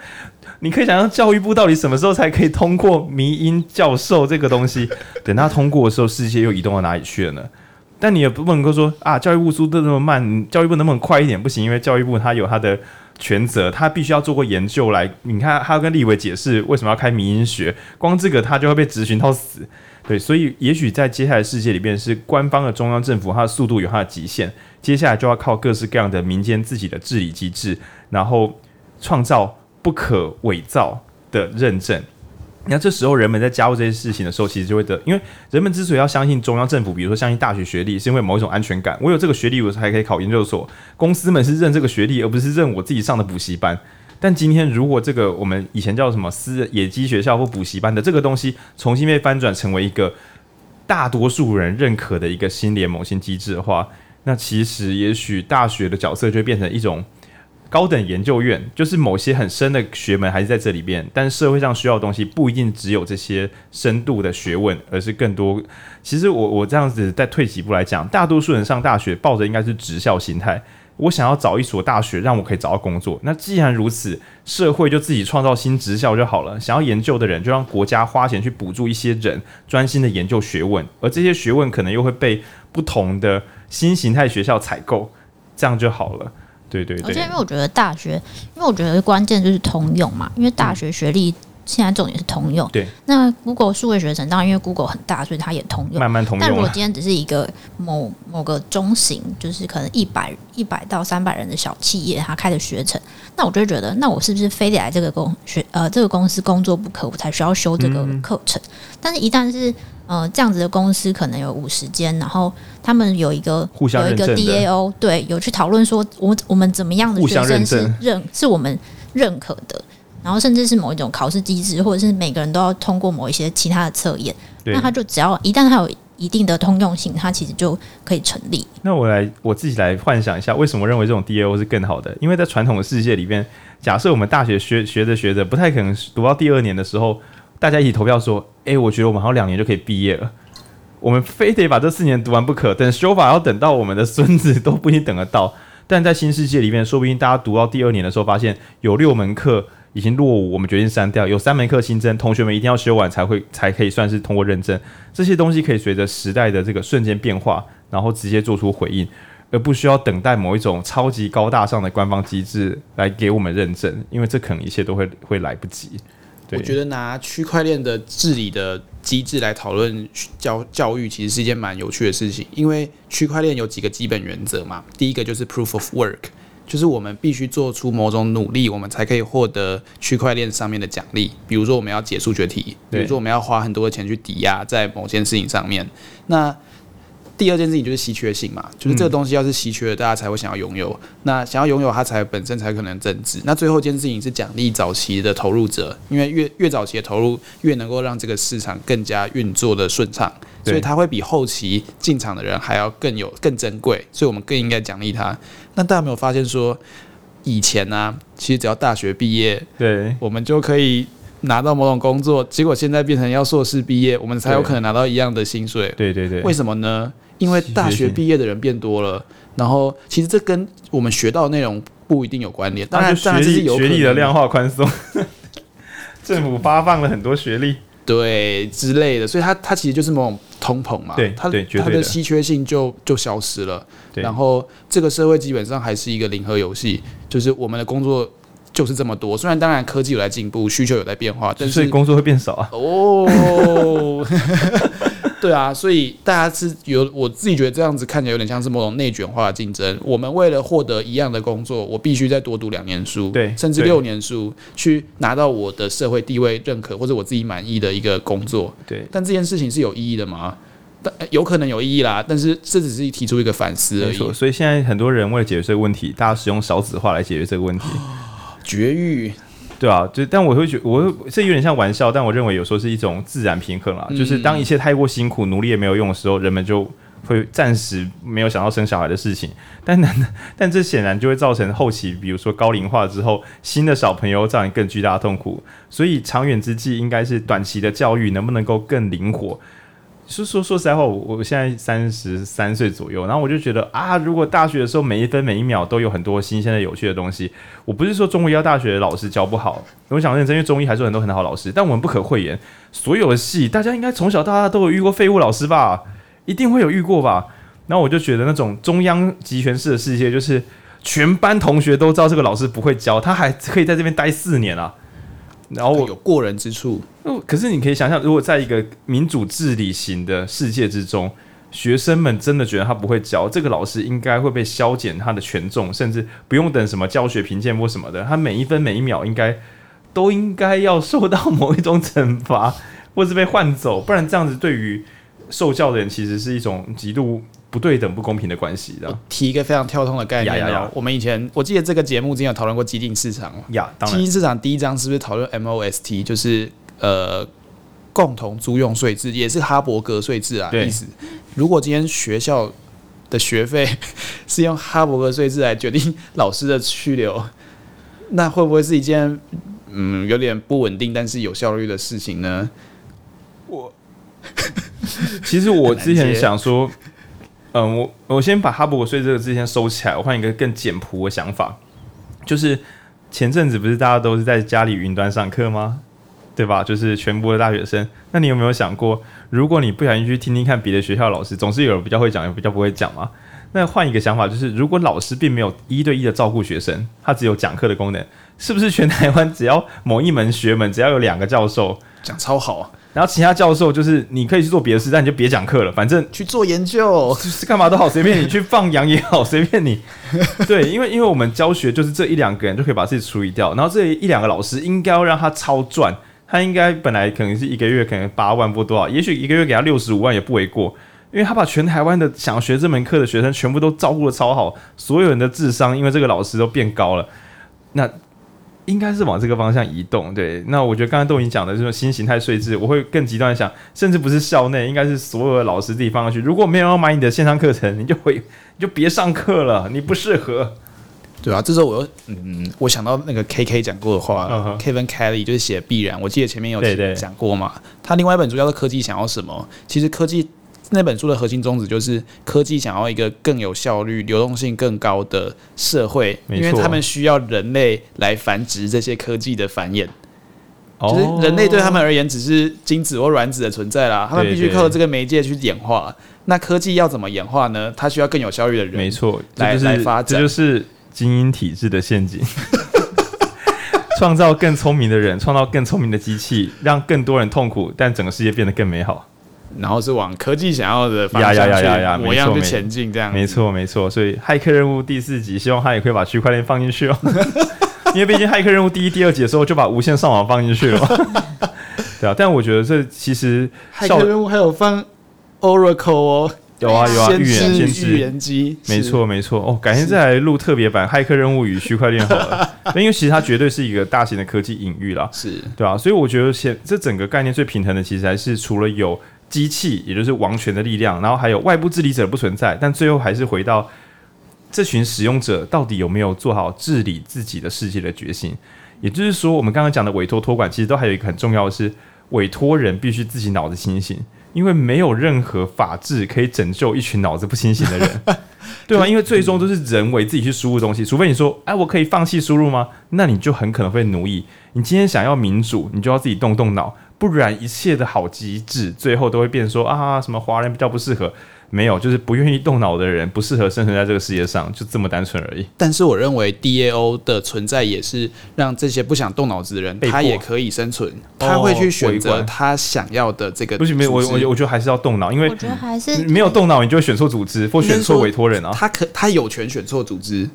你可以想象教育部到底什么时候才可以通过迷因教授这个东西？等他通过的时候，世界又移动到哪里去了呢？但你也不能够说啊，教育部速度那么慢，教育部能不能快一点？不行，因为教育部它有它的。权责，他必须要做过研究来。你看，他要跟立委解释为什么要开迷因学，光这个他就会被质询到死。对，所以也许在接下来世界里边，是官方的中央政府，它的速度有它的极限。接下来就要靠各式各样的民间自己的治理机制，然后创造不可伪造的认证。那这时候，人们在加入这些事情的时候，其实就会得，因为人们之所以要相信中央政府，比如说相信大学学历，是因为某一种安全感。我有这个学历，我才可以考研究所。公司们是认这个学历，而不是认我自己上的补习班。但今天，如果这个我们以前叫什么私野鸡学校或补习班的这个东西，重新被翻转成为一个大多数人认可的一个新联盟、新机制的话，那其实也许大学的角色就会变成一种。高等研究院就是某些很深的学门还是在这里边，但社会上需要的东西不一定只有这些深度的学问，而是更多。其实我我这样子再退几步来讲，大多数人上大学抱着应该是职校心态，我想要找一所大学让我可以找到工作。那既然如此，社会就自己创造新职校就好了。想要研究的人就让国家花钱去补助一些人专心的研究学问，而这些学问可能又会被不同的新形态学校采购，这样就好了。对对对，而且因为我觉得大学，因为我觉得关键就是通用嘛，因为大学学历现在重点是通用。对，那 Google 数位学程当然因为 Google 很大，所以它也通用。慢慢通用。但如果今天只是一个某某个中型，就是可能一百一百到三百人的小企业，它开的学程，那我就觉得，那我是不是非得来这个公学呃这个公司工作不可，我才需要修这个课程？嗯、但是，一旦是呃，这样子的公司可能有五十间，然后他们有一个有一个 DAO，对，有去讨论说我，我我们怎么样的学生是认是我们认可的，然后甚至是某一种考试机制，或者是每个人都要通过某一些其他的测验，那他就只要一旦他有一定的通用性，他其实就可以成立。那我来我自己来幻想一下，为什么认为这种 DAO 是更好的？因为在传统的世界里面，假设我们大学学学着学着，不太可能读到第二年的时候。大家一起投票说：“哎、欸，我觉得我们还有两年就可以毕业了，我们非得把这四年读完不可。等修法要等到我们的孙子都不一定等得到。但在新世界里面，说不定大家读到第二年的时候，发现有六门课已经落伍，我们决定删掉；有三门课新增，同学们一定要修完才会才可以算是通过认证。这些东西可以随着时代的这个瞬间变化，然后直接做出回应，而不需要等待某一种超级高大上的官方机制来给我们认证，因为这可能一切都会会来不及。”我觉得拿区块链的治理的机制来讨论教教育，其实是一件蛮有趣的事情。因为区块链有几个基本原则嘛，第一个就是 proof of work，就是我们必须做出某种努力，我们才可以获得区块链上面的奖励。比如说我们要解数学题，比如说我们要花很多的钱去抵押在某件事情上面，那。第二件事情就是稀缺性嘛，就是这个东西要是稀缺的，大家才会想要拥有。那想要拥有它，才本身才可能增值。那最后一件事情是奖励早期的投入者，因为越越早期的投入，越能够让这个市场更加运作的顺畅，所以它会比后期进场的人还要更有更珍贵，所以我们更应该奖励他。那大家有没有发现说，以前呢、啊，其实只要大学毕业，对，我们就可以拿到某种工作，结果现在变成要硕士毕业，我们才有可能拿到一样的薪水。对对对，为什么呢？因为大学毕业的人变多了，然后其实这跟我们学到的内容不一定有关联。当然，学历学历的量化宽松，政府发放了很多学历，对之类的，所以它它其实就是某种通膨嘛。对，它它的稀缺性就就消失了。然后这个社会基本上还是一个零和游戏，就是我们的工作就是这么多。虽然当然科技有在进步，需求有在变化，但是工作会变少啊。哦。对啊，所以大家是有我自己觉得这样子看起来有点像是某种内卷化的竞争。我们为了获得一样的工作，我必须再多读两年书，对，甚至六年书，去拿到我的社会地位认可或者我自己满意的一个工作。对，但这件事情是有意义的吗？但有可能有意义啦，但是这只是提出一个反思而已。所以现在很多人为了解决这个问题，大家使用少子化来解决这个问题，绝育。对啊，就但我会觉得，我会这有点像玩笑，但我认为有时候是一种自然平衡啦。嗯、就是当一切太过辛苦、努力也没有用的时候，人们就会暂时没有想到生小孩的事情。但但但这显然就会造成后期，比如说高龄化之后，新的小朋友造成更巨大的痛苦。所以长远之计，应该是短期的教育能不能够更灵活。说说说实在话，我我现在三十三岁左右，然后我就觉得啊，如果大学的时候每一分每一秒都有很多新鲜的、有趣的东西，我不是说中医药大学的老师教不好，我想认真，因为中医还是很多很好老师，但我们不可讳言，所有的系大家应该从小到大都有遇过废物老师吧，一定会有遇过吧。然后我就觉得那种中央集权式的世界，就是全班同学都知道这个老师不会教，他还可以在这边待四年啊。然后我有过人之处，可是你可以想象，如果在一个民主治理型的世界之中，学生们真的觉得他不会教，这个老师应该会被削减他的权重，甚至不用等什么教学评鉴或什么的，他每一分每一秒应该都应该要受到某一种惩罚，或是被换走，不然这样子对于受教的人其实是一种极度。不对等、不公平的关系的。提一个非常跳通的概念啊，我们以前我记得这个节目之前有讨论过激进市场呀。基金市场第一章是不是讨论 MOST，就是呃共同租用税制，也是哈伯格税制啊？意思，如果今天学校的学费 是用哈伯格税制来决定老师的去留，那会不会是一件嗯有点不稳定但是有效率的事情呢？我 其实我之前想说。嗯，我我先把哈伯格税这个字先收起来，我换一个更简朴的想法，就是前阵子不是大家都是在家里云端上课吗？对吧？就是全部的大学生，那你有没有想过，如果你不小心去听听看别的学校老师，总是有人比较会讲，有比较不会讲嘛？那换一个想法，就是如果老师并没有一对一的照顾学生，他只有讲课的功能，是不是全台湾只要某一门学门，只要有两个教授讲超好啊？然后其他教授就是你可以去做别的事，但你就别讲课了，反正去做研究，就是干嘛都好，随便你去放羊也好，随便你。对，因为因为我们教学就是这一两个人就可以把自己处理掉，然后这一两个老师应该要让他超赚，他应该本来可能是一个月可能八万不多少，也许一个月给他六十五万也不为过，因为他把全台湾的想学这门课的学生全部都照顾的超好，所有人的智商因为这个老师都变高了，那。应该是往这个方向移动，对。那我觉得刚才都已经讲的这种新形态税制，我会更极端的想，甚至不是校内，应该是所有的老师自己放上去。如果没有要买你的线上课程，你就会你就别上课了，你不适合。对啊，这时候我又嗯，我想到那个 K K 讲过的话、uh huh.，Kevin Kelly 就是写必然，我记得前面有讲过嘛。他另外一本书叫做《科技想要什么》，其实科技。那本书的核心宗旨就是科技想要一个更有效率、流动性更高的社会，因为他们需要人类来繁殖这些科技的繁衍。就是人类对他们而言只是精子或卵子的存在啦，他们必须靠这个媒介去演化。那科技要怎么演化呢？它需要更有效率的人，没错，来来发展，这就是精英体制的陷阱。创造更聪明的人，创造更聪明的机器，让更多人痛苦，但整个世界变得更美好。然后是往科技想要的方向去模样去前进，这样没错没错。所以骇客任务第四集，希望他也可以把区块链放进去哦。因为毕竟骇客任务第一、第二集的时候就把无线上网放进去了，对啊。但我觉得这其实骇客任务还有放 Oracle 哦，有啊有啊，预言先知预言机，没错没错哦。改天再来录特别版骇客任务与区块链好了，因为其实它绝对是一个大型的科技隐喻啦，是对啊。所以我觉得现这整个概念最平衡的，其实还是除了有。机器，也就是王权的力量，然后还有外部治理者不存在，但最后还是回到这群使用者到底有没有做好治理自己的世界的决心。也就是说，我们刚刚讲的委托托管，其实都还有一个很重要的是，委托人必须自己脑子清醒，因为没有任何法治可以拯救一群脑子不清醒的人，对吗？因为最终都是人为自己去输入东西，除非你说，哎，我可以放弃输入吗？那你就很可能会奴役。你今天想要民主，你就要自己动动脑。不然一切的好机制，最后都会变说啊，什么华人比较不适合，没有，就是不愿意动脑的人不适合生存在这个世界上，就这么单纯而已。但是我认为 DAO 的存在也是让这些不想动脑子的人，他也可以生存，他会去选择他想要的这个。不行，没有，我我我觉得还是要动脑，因为我觉得还是没有动脑，你就会选错组织或选错委托人啊。他可他有权选错组织。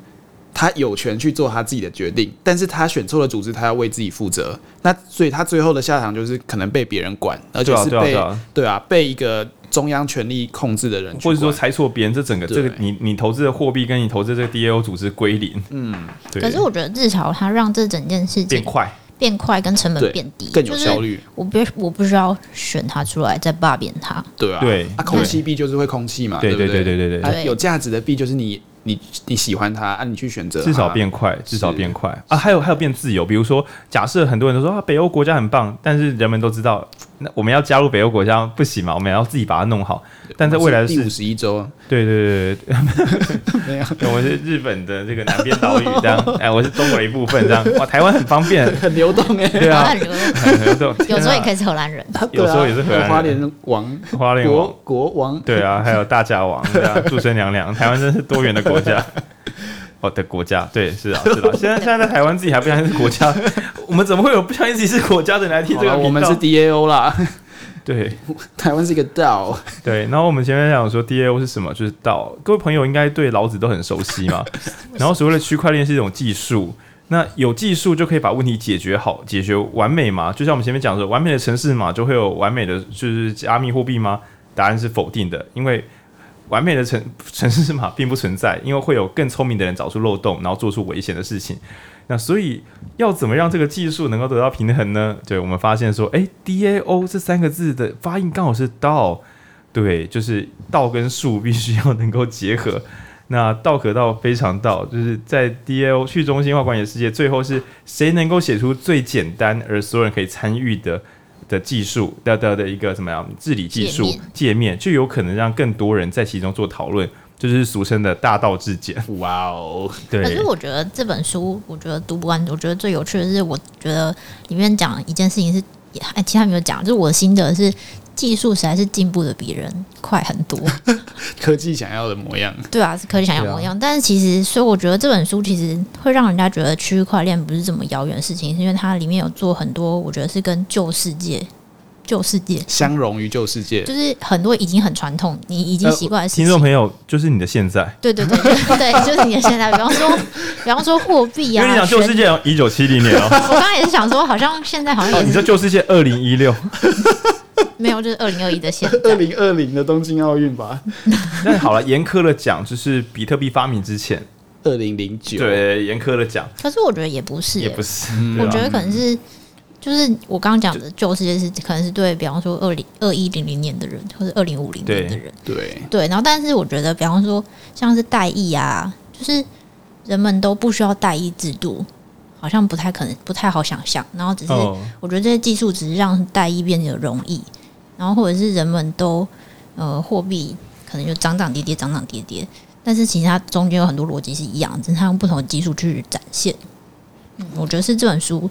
他有权去做他自己的决定，但是他选错了组织，他要为自己负责。那所以他最后的下场就是可能被别人管，而且是被对啊，对啊，对啊，被一个中央权力控制的人，或者说猜错别人，这整个这个你你投资的货币跟你投资这个 DAO 组织归零。嗯，对。可是我觉得至少他让这整件事情变快。变快跟成本变低，更有效率。我不我不需要选它出来再罢免它。对啊，对啊，空气币就是会空气嘛，对对对对对对，有价值的币就是你。你你喜欢它啊？你去选择，至少变快，至少变快啊！还有还有变自由，比如说，假设很多人都说啊，北欧国家很棒，但是人们都知道，那我们要加入北欧国家不行嘛？我们要自己把它弄好。但在未来的第五十一周，对对对对，没有，我们是日本的这个南边岛屿这样，哎，我是中国的一部分这样。哇，台湾很方便，很流动哎，对啊，很流动，有时候也可以是荷兰人，有时候也是荷兰人。花莲王，花莲国国王，对啊，还有大家王这样，注生娘娘，台湾真是多元的国家。哦的国家，对，是啊，是啊。现在现在在台湾自己还不相信是国家，我们怎么会有不相信自己是国家的人来听这个？我们是 DAO 啦。对，台湾是一个 DAO。对，然后我们前面讲说 DAO 是什么，就是 DAO。各位朋友应该对老子都很熟悉嘛。然后所谓的区块链是一种技术，那有技术就可以把问题解决好，解决完美嘛？就像我们前面讲说，完美的城市嘛，就会有完美的就是加密货币吗？答案是否定的，因为完美的城城市嘛 并不存在，因为会有更聪明的人找出漏洞，然后做出危险的事情。那所以要怎么让这个技术能够得到平衡呢？对，我们发现说，诶，DAO 这三个字的发音刚好是道对，就是道跟术必须要能够结合。那道可道非常道，就是在 DAO 去中心化管理世界，最后是谁能够写出最简单而所有人可以参与的的技术的的的一个怎么样治理技术界面，就有可能让更多人在其中做讨论。就是俗称的大道至简。哇哦，对。可是我觉得这本书，我觉得读不完。我觉得最有趣的是，我觉得里面讲一件事情是，哎，其他没有讲。就是我的心得是，技术实在是进步的比人快很多。科技想要的模样。对啊，是科技想要模样。啊、但是其实，所以我觉得这本书其实会让人家觉得区块链不是这么遥远的事情，是因为它里面有做很多，我觉得是跟旧世界。旧世界相融于旧世界，就是很多已经很传统，你已经习惯。听众朋友，就是你的现在。对对对对对，就是你的现在。比方说，比方说货币啊。因为你讲旧世界，一九七零年哦。我刚刚也是想说，好像现在好像也是。你说旧世界二零一六？没有，就是二零二一的现在。二零二零的东京奥运吧。那好了，严苛的讲，就是比特币发明之前，二零零九。对，严苛的讲。可是我觉得也不是，也不是。我觉得可能是。就是我刚刚讲的旧世界是可能是对比方说二零二一零零年的人，或者二零五零年的人，对对。然后，但是我觉得，比方说像是代议啊，就是人们都不需要代议制度，好像不太可能，不太好想象。然后只是我觉得这些技术只是让代议变得容易，然后或者是人们都呃货币可能就涨涨跌跌，涨涨跌跌。但是其实它中间有很多逻辑是一样，只是它用不同的技术去展现。嗯，我觉得是这本书。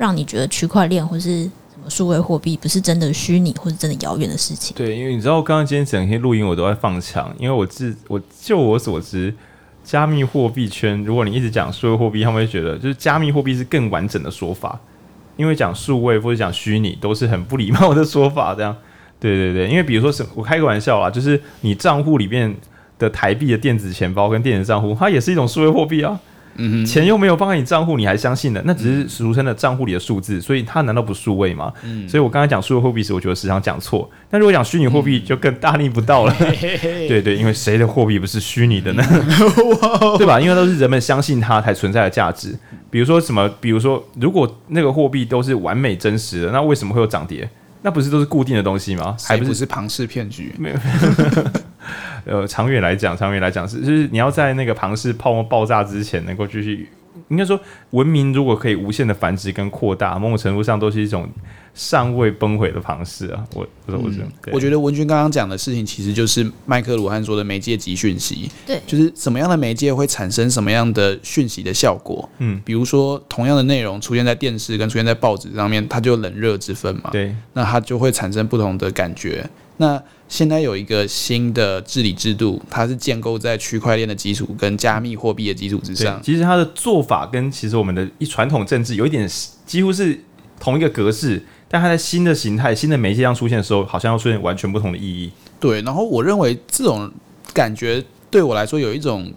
让你觉得区块链或是什么数位货币不是真的虚拟或是真的遥远的事情？对，因为你知道，刚刚今天整天录音我都在放墙，因为我自我就我所知，加密货币圈，如果你一直讲数位货币，他们会觉得就是加密货币是更完整的说法，因为讲数位或者讲虚拟都是很不礼貌的说法。这样，对对对，因为比如说什，我开个玩笑啦，就是你账户里面的台币的电子钱包跟电子账户，它也是一种数位货币啊。嗯，钱又没有放在你账户，你还相信呢？那只是俗称的账户里的数字，所以它难道不数位吗？嗯，所以我刚才讲数位货币时，我觉得时常讲错。但如果讲虚拟货币，就更大逆不道了。嗯、对对，因为谁的货币不是虚拟的呢？嗯、对吧？因为都是人们相信它才存在的价值。比如说什么？比如说，如果那个货币都是完美真实的，那为什么会有涨跌？那不是都是固定的东西吗？还不是是庞氏骗局？没有。呃，长远来讲，长远来讲是，就是你要在那个庞氏泡沫爆炸之前，能够继续，应该说，文明如果可以无限的繁殖跟扩大，某种程度上都是一种尚未崩毁的庞氏啊。我，我说，我觉得，我觉得文君刚刚讲的事情，其实就是麦克鲁汉说的媒介即讯息，对，就是什么样的媒介会产生什么样的讯息的效果。嗯，比如说同样的内容出现在电视跟出现在报纸上面，它就冷热之分嘛。对，那它就会产生不同的感觉。那现在有一个新的治理制度，它是建构在区块链的基础跟加密货币的基础之上。其实它的做法跟其实我们的一传统政治有一点几乎是同一个格式，但它在新的形态、新的媒介上出现的时候，好像要出现完全不同的意义。对，然后我认为这种感觉对我来说有一种。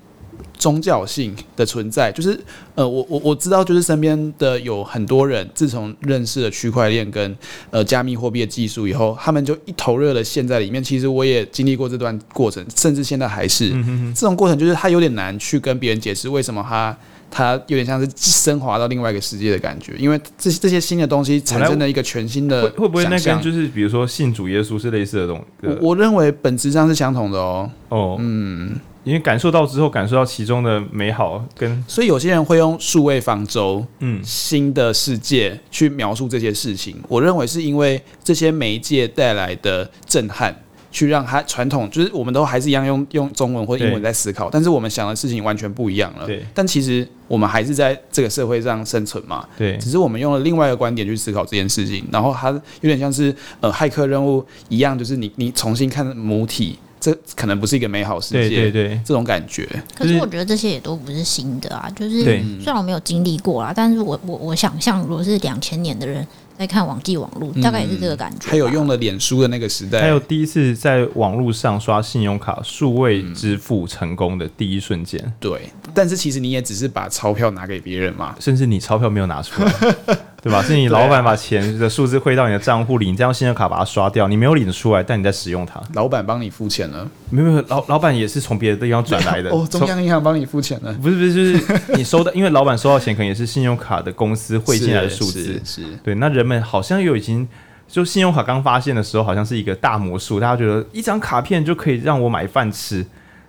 宗教性的存在，就是呃，我我我知道，就是身边的有很多人，自从认识了区块链跟呃加密货币的技术以后，他们就一头热的陷在里面。其实我也经历过这段过程，甚至现在还是、嗯、哼哼这种过程，就是他有点难去跟别人解释为什么他它有点像是升华到另外一个世界的感觉，因为这这些新的东西产生了一个全新的会会不会那跟就是比如说信主耶稣是类似的东西？我我认为本质上是相同的哦。哦，嗯。因为感受到之后，感受到其中的美好，跟所以有些人会用数位方舟，嗯，新的世界去描述这些事情。我认为是因为这些媒介带来的震撼，去让它传统，就是我们都还是一样用用中文或英文在思考，但是我们想的事情完全不一样了。对，但其实我们还是在这个社会上生存嘛。对，只是我们用了另外一个观点去思考这件事情，然后它有点像是呃骇客任务一样，就是你你重新看母体。这可能不是一个美好世界，对对对，这种感觉。可是我觉得这些也都不是新的啊，就是虽然我没有经历过啦，但是我我我想象，如果是两千年的人。在看网际网络，大概也是这个感觉。还有用了脸书的那个时代，还有第一次在网络上刷信用卡数位支付成功的第一瞬间。对，但是其实你也只是把钞票拿给别人嘛，甚至你钞票没有拿出来，对吧？是你老板把钱的数字汇到你的账户里，你再用信用卡把它刷掉，你没有领出来，但你在使用它。老板帮你付钱了？没有没有，老老板也是从别的地方转来的。哦，中央银行帮你付钱了？不是不是，就是你收到，因为老板收到钱可能也是信用卡的公司汇进来的数字。是，是，对，那。人们好像又已经，就信用卡刚发现的时候，好像是一个大魔术。大家觉得一张卡片就可以让我买饭吃，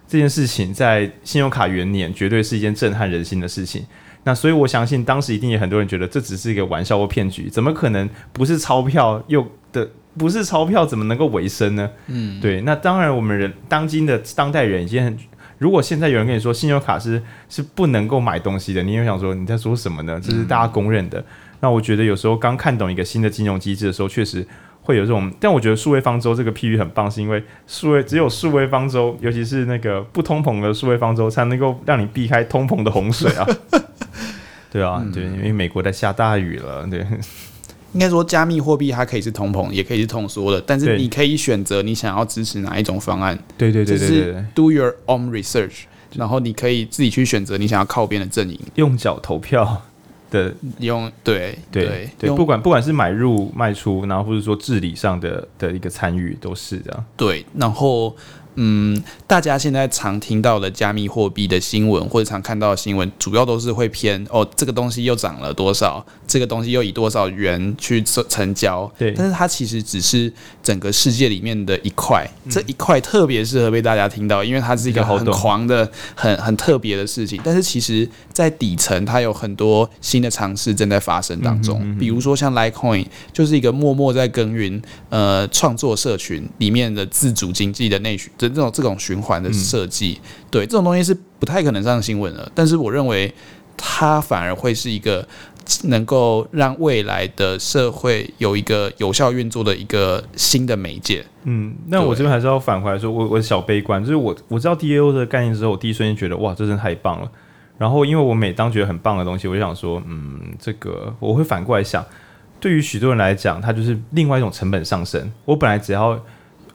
这件事情在信用卡元年绝对是一件震撼人心的事情。那所以我相信当时一定有很多人觉得这只是一个玩笑或骗局，怎么可能不是钞票又的不是钞票怎么能够维生呢？嗯，对。那当然，我们人当今的当代人已经很，如果现在有人跟你说信用卡是是不能够买东西的，你也想说你在说什么呢？这是大家公认的。嗯那我觉得有时候刚看懂一个新的金融机制的时候，确实会有这种。但我觉得数位方舟这个譬喻很棒，是因为数位只有数位方舟，尤其是那个不通膨的数位方舟，才能够让你避开通膨的洪水啊。对啊，嗯、对，因为美国在下大雨了。对，应该说加密货币它可以是通膨，也可以是通缩的，但是你可以选择你想要支持哪一种方案。对对对对对，对，Do your own research，然后你可以自己去选择你想要靠边的阵营，用脚投票。的用对对对，不管不管是买入卖出，然后或者说治理上的的一个参与，都是这样。对，然后。嗯，大家现在常听到的加密货币的新闻，或者常看到的新闻，主要都是会偏哦，这个东西又涨了多少，这个东西又以多少元去成交。对，但是它其实只是整个世界里面的一块，嗯、这一块特别适合被大家听到，因为它是一个很狂的、很很特别的事情。但是其实，在底层，它有很多新的尝试正在发生当中。嗯、哼哼比如说像 Litecoin，就是一个默默在耕耘呃创作社群里面的自主经济的内需。这种这种循环的设计，嗯、对这种东西是不太可能上新闻的。但是我认为，它反而会是一个能够让未来的社会有一个有效运作的一个新的媒介。嗯，那我这边还是要反回来说，我我小悲观，就是我我知道 DAO 的概念之后，我第一瞬间觉得哇，这真的太棒了。然后因为我每当觉得很棒的东西，我就想说，嗯，这个我会反过来想，对于许多人来讲，它就是另外一种成本上升。我本来只要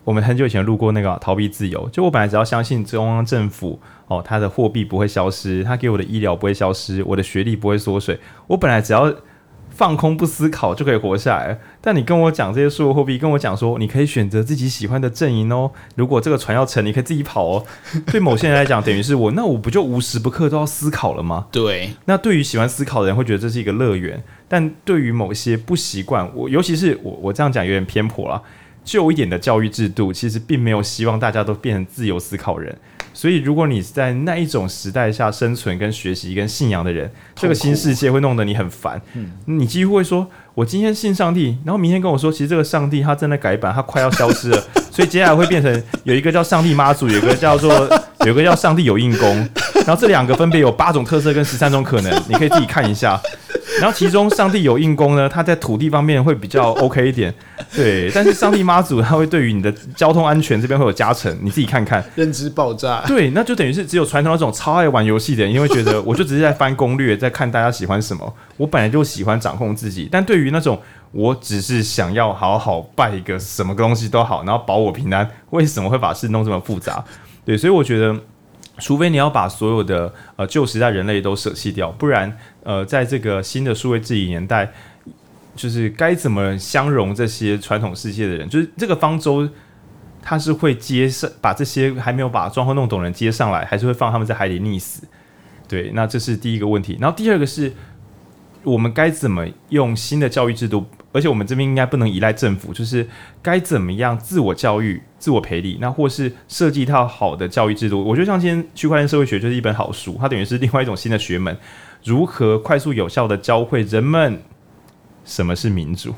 我们很久以前录过那个逃避自由，就我本来只要相信中央政府哦，它的货币不会消失，它给我的医疗不会消失，我的学历不会缩水，我本来只要放空不思考就可以活下来。但你跟我讲这些数字货币，跟我讲说你可以选择自己喜欢的阵营哦，如果这个船要沉，你可以自己跑哦。对某些人来讲，等于是我那我不就无时不刻都要思考了吗？对。那对于喜欢思考的人会觉得这是一个乐园，但对于某些不习惯我，尤其是我我这样讲有点偏颇了。旧一点的教育制度其实并没有希望大家都变成自由思考人，所以如果你是在那一种时代下生存、跟学习、跟信仰的人，这个新世界会弄得你很烦。嗯，你几乎会说：“我今天信上帝，然后明天跟我说，其实这个上帝他正在改版，他快要消失了。”所以接下来会变成有一个叫上帝妈祖，有一个叫做 有一个叫上帝有印功，然后这两个分别有八种特色跟十三种可能，你可以自己看一下。然后其中上帝有印功呢，他在土地方面会比较 OK 一点，对。但是上帝妈祖他会对于你的交通安全这边会有加成，你自己看看。认知爆炸。对，那就等于是只有传统那种超爱玩游戏的人，因为觉得我就只是在翻攻略，在看大家喜欢什么。我本来就喜欢掌控自己，但对于那种我只是想要好好拜一个什么东西都好，然后保我平安，为什么会把事弄这么复杂？对，所以我觉得。除非你要把所有的呃旧时代人类都舍弃掉，不然呃，在这个新的数位治理年代，就是该怎么相容这些传统世界的人，就是这个方舟，它是会接上把这些还没有把状况弄懂人接上来，还是会放他们在海里溺死？对，那这是第一个问题。然后第二个是，我们该怎么用新的教育制度？而且我们这边应该不能依赖政府，就是该怎么样自我教育、自我培力，那或是设计一套好的教育制度。我觉得像今天区块链社会学就是一本好书，它等于是另外一种新的学门，如何快速有效地教会人们什么是民主。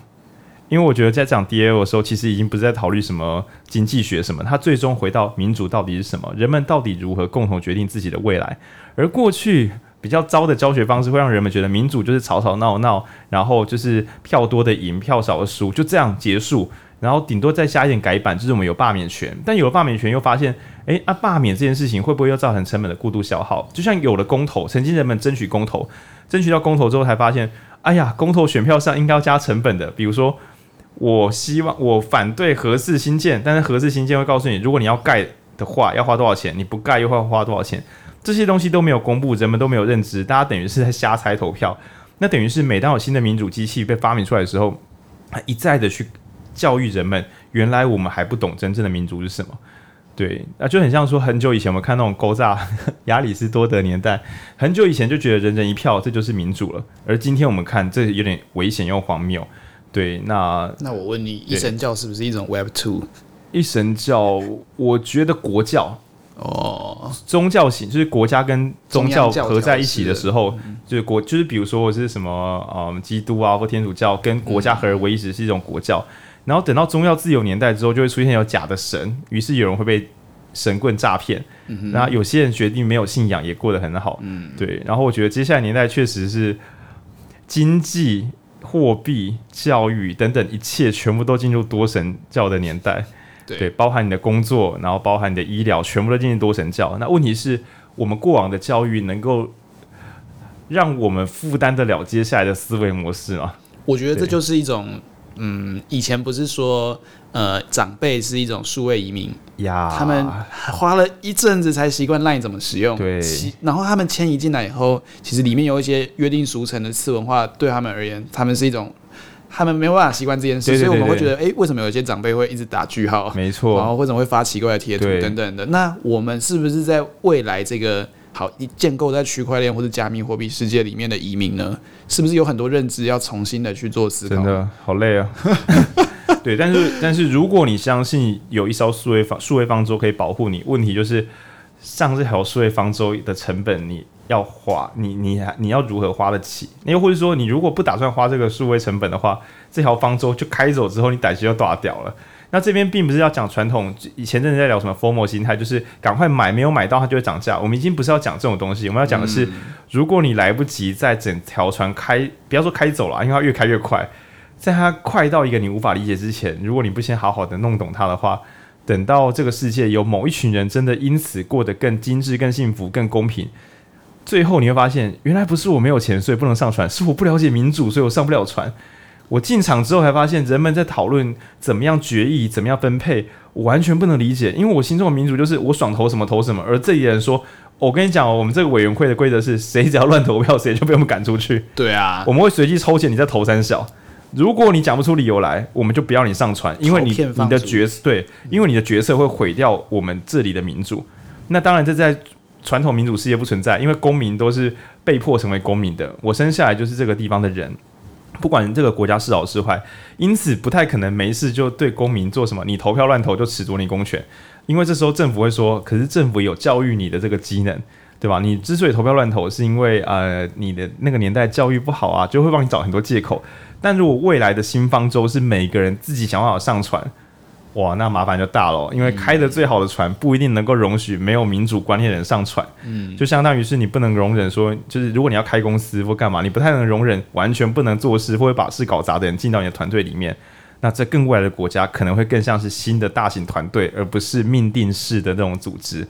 因为我觉得在讲 DAO 的时候，其实已经不是在考虑什么经济学什么，它最终回到民主到底是什么，人们到底如何共同决定自己的未来，而过去。比较糟的教学方式会让人们觉得民主就是吵吵闹闹，然后就是票多的赢，票少的输，就这样结束。然后顶多再加一点改版，就是我们有罢免权。但有了罢免权，又发现，诶，啊，罢免这件事情会不会又造成成本的过度消耗？就像有了公投，曾经人们争取公投，争取到公投之后才发现，哎呀，公投选票上应该要加成本的。比如说，我希望我反对核四新建，但是核四新建会告诉你，如果你要盖的话，要花多少钱？你不盖又会花多少钱？这些东西都没有公布，人们都没有认知，大家等于是在瞎猜投票。那等于是每当有新的民主机器被发明出来的时候，一再的去教育人们，原来我们还不懂真正的民族是什么。对，那就很像说很久以前我们看那种勾诈 亚里士多德年代，很久以前就觉得人人一票这就是民主了，而今天我们看这有点危险又荒谬。对，那那我问你，一神教是不是一种 Web Two？一神教，我觉得国教。哦，宗教型就是国家跟宗教合在一起的时候，就是国，就是比如说我是什么，嗯，基督啊或天主教跟国家合而为一时是一种国教，然后等到宗教自由年代之后，就会出现有假的神，于是有人会被神棍诈骗，然后有些人决定没有信仰也过得很好，嗯，对，然后我觉得接下来年代确实是经济、货币、教育等等一切全部都进入多神教的年代。对，对，包含你的工作，然后包含你的医疗，全部都进入多神教。那问题是我们过往的教育能够让我们负担得了接下来的思维模式吗？我觉得这就是一种，嗯，以前不是说，呃，长辈是一种数位移民呀，他们花了一阵子才习惯 LINE 怎么使用，对，然后他们迁移进来以后，其实里面有一些约定俗成的次文化，对他们而言，他们是一种。他们没有办法习惯这件事，所以我们会觉得，哎、欸，为什么有些长辈会一直打句号？没错，然后为什么会发奇怪的贴图等等的？那我们是不是在未来这个好一建构在区块链或者加密货币世界里面的移民呢？是不是有很多认知要重新的去做思考？真的好累啊！对，但是但是如果你相信有一艘数位方数位方舟可以保护你，问题就是上这条数位方舟的成本你。要花你你你要如何花得起？又或者说，你如果不打算花这个数位成本的话，这条方舟就开走之后，你胆子就断掉了。那这边并不是要讲传统，以前正在聊什么 “formal” 心态，就是赶快买，没有买到它就会涨价。我们已经不是要讲这种东西，我们要讲的是，如果你来不及在整条船开，不要说开走了，因为它越开越快，在它快到一个你无法理解之前，如果你不先好好的弄懂它的话，等到这个世界有某一群人真的因此过得更精致、更幸福、更公平。最后你会发现，原来不是我没有钱，所以不能上船，是我不了解民主，所以我上不了船。我进场之后才发现，人们在讨论怎么样决议、怎么样分配，我完全不能理解，因为我心中的民主就是我爽投什么投什么。而这里的人说，我跟你讲，我们这个委员会的规则是，谁只要乱投票，谁就被我们赶出去。对啊，我们会随机抽签，你再投三小。如果你讲不出理由来，我们就不要你上船，因为你你的角色对，因为你的角色会毁掉我们这里的民主。那当然，这在。传统民主世界不存在，因为公民都是被迫成为公民的。我生下来就是这个地方的人，不管这个国家是好是坏，因此不太可能没事就对公民做什么。你投票乱投就褫夺你公权，因为这时候政府会说：“可是政府有教育你的这个机能，对吧？你之所以投票乱投，是因为呃你的那个年代教育不好啊，就会帮你找很多借口。但如果未来的新方舟是每个人自己想办法上船。”哇，那麻烦就大了，因为开的最好的船不一定能够容许没有民主观念的人上船，嗯，就相当于是你不能容忍说，就是如果你要开公司或干嘛，你不太能容忍完全不能做事或者把事搞砸的人进到你的团队里面，那这更未来的国家可能会更像是新的大型团队，而不是命定式的那种组织。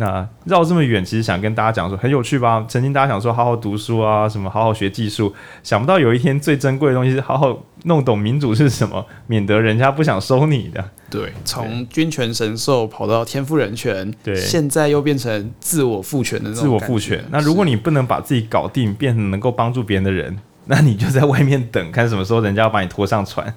那绕这么远，其实想跟大家讲说很有趣吧？曾经大家想说好好读书啊，什么好好学技术，想不到有一天最珍贵的东西是好好弄懂民主是什么，免得人家不想收你的。对，从君权神授跑到天赋人权，对，现在又变成自我赋权的那种自我赋权。那如果你不能把自己搞定，变成能够帮助别人的人，那你就在外面等，看什么时候人家要把你拖上船。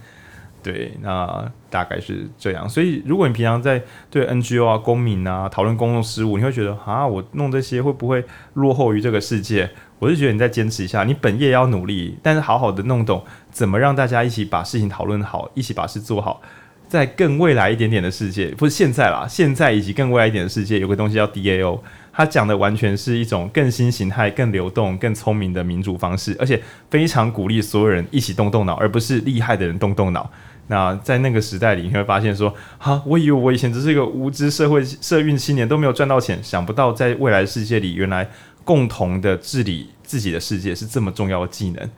对，那大概是这样。所以，如果你平常在对 NGO 啊、公民啊讨论公共事务，你会觉得啊，我弄这些会不会落后于这个世界？我是觉得你再坚持一下，你本业要努力，但是好好的弄懂怎么让大家一起把事情讨论好，一起把事做好，在更未来一点点的世界，不是现在啦，现在以及更未来一点的世界，有个东西叫 DAO。他讲的完全是一种更新形态、更流动、更聪明的民主方式，而且非常鼓励所有人一起动动脑，而不是厉害的人动动脑。那在那个时代里，你会发现说：哈，我以为我以前只是一个无知社会社运青年，都没有赚到钱，想不到在未来的世界里，原来共同的治理自己的世界是这么重要的技能。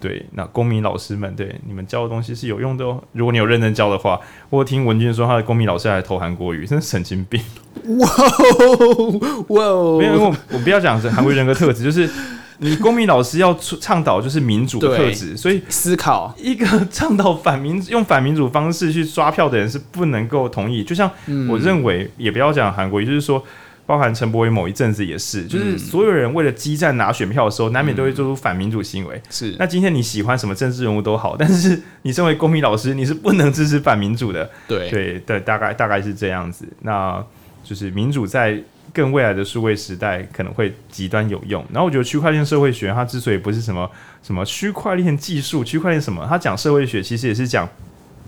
对，那公民老师们，对你们教的东西是有用的哦。如果你有认真教的话，我听文君说他的公民老师还投韩国语，真是神经病。哇哦哇哦！没有，我我不要讲是韩国人格特质，就是你公民老师要倡导就是民主的特质，所以思考一个倡导反民用反民主方式去刷票的人是不能够同意。就像我认为，嗯、也不要讲韩国也，就是说。包含陈柏伟某一阵子也是，就是所有人为了激战拿选票的时候，难免都会做出反民主行为。是，那今天你喜欢什么政治人物都好，但是你身为公民老师，你是不能支持反民主的。对对对，大概大概是这样子。那就是民主在更未来的数位时代可能会极端有用。然后我觉得区块链社会学它之所以不是什么什么区块链技术、区块链什么，它讲社会学其实也是讲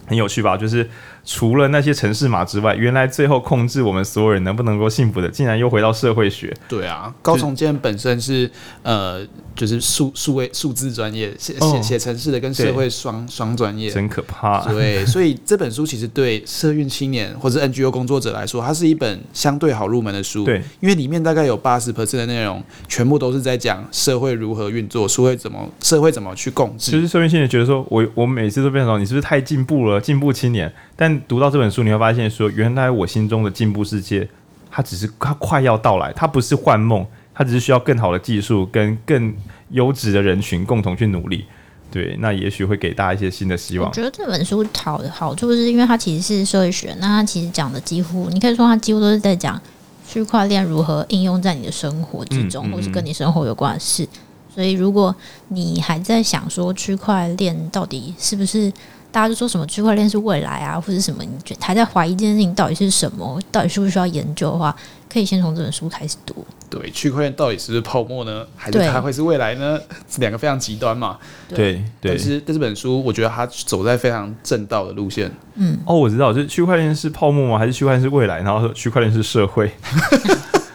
很有趣吧，就是。除了那些城市码之外，原来最后控制我们所有人能不能够幸福的，竟然又回到社会学。对啊，高重建本身是呃，就是数数位数字专业，写写写城市的跟社会双双专业，真可怕。对，所以这本书其实对社运青年或者 NGO 工作者来说，它是一本相对好入门的书。对，因为里面大概有八十 percent 的内容，全部都是在讲社会如何运作，社会怎么社会怎么去共治。其实社运青年觉得说，我我每次都变成你是不是太进步了，进步青年？但读到这本书，你会发现说，原来我心中的进步世界，它只是它快要到来，它不是幻梦，它只是需要更好的技术跟更优质的人群共同去努力。对，那也许会给大家一些新的希望。我觉得这本书好的好处是因为它其实是社会学，那它其实讲的几乎，你可以说它几乎都是在讲区块链如何应用在你的生活之中，嗯嗯嗯，或是跟你生活有关的事。所以，如果你还在想说区块链到底是不是？大家就说什么区块链是未来啊，或者什么？你觉得还在怀疑这件事情到底是什么？到底需不需要研究的话，可以先从这本书开始读。对，区块链到底是不是泡沫呢？还是它会是未来呢？是两个非常极端嘛。对对。但是这本书，我觉得它走在非常正道的路线。嗯。哦，我知道，就是区块链是泡沫吗？还是区块链是未来？然后说区块链是社会。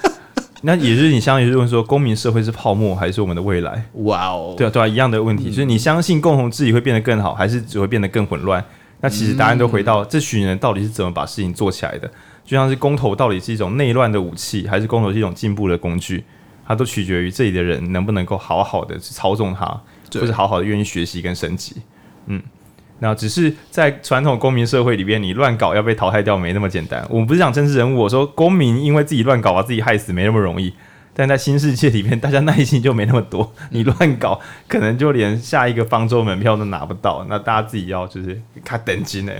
那也就是你相当于是问说，公民社会是泡沫还是我们的未来？哇哦，对啊，对啊，一样的问题，就是你相信共同治理会变得更好，还是只会变得更混乱？那其实答案都回到这群人到底是怎么把事情做起来的？就像是公投到底是一种内乱的武器，还是公投是一种进步的工具？它都取决于这里的人能不能够好好的去操纵它，或者好好的愿意学习跟升级。嗯。那只是在传统公民社会里边，你乱搞要被淘汰掉没那么简单。我们不是讲政治人物，我说公民因为自己乱搞把自己害死没那么容易。但在新世界里面，大家耐心就没那么多，你乱搞可能就连下一个方舟门票都拿不到。那大家自己要就是看等级呢。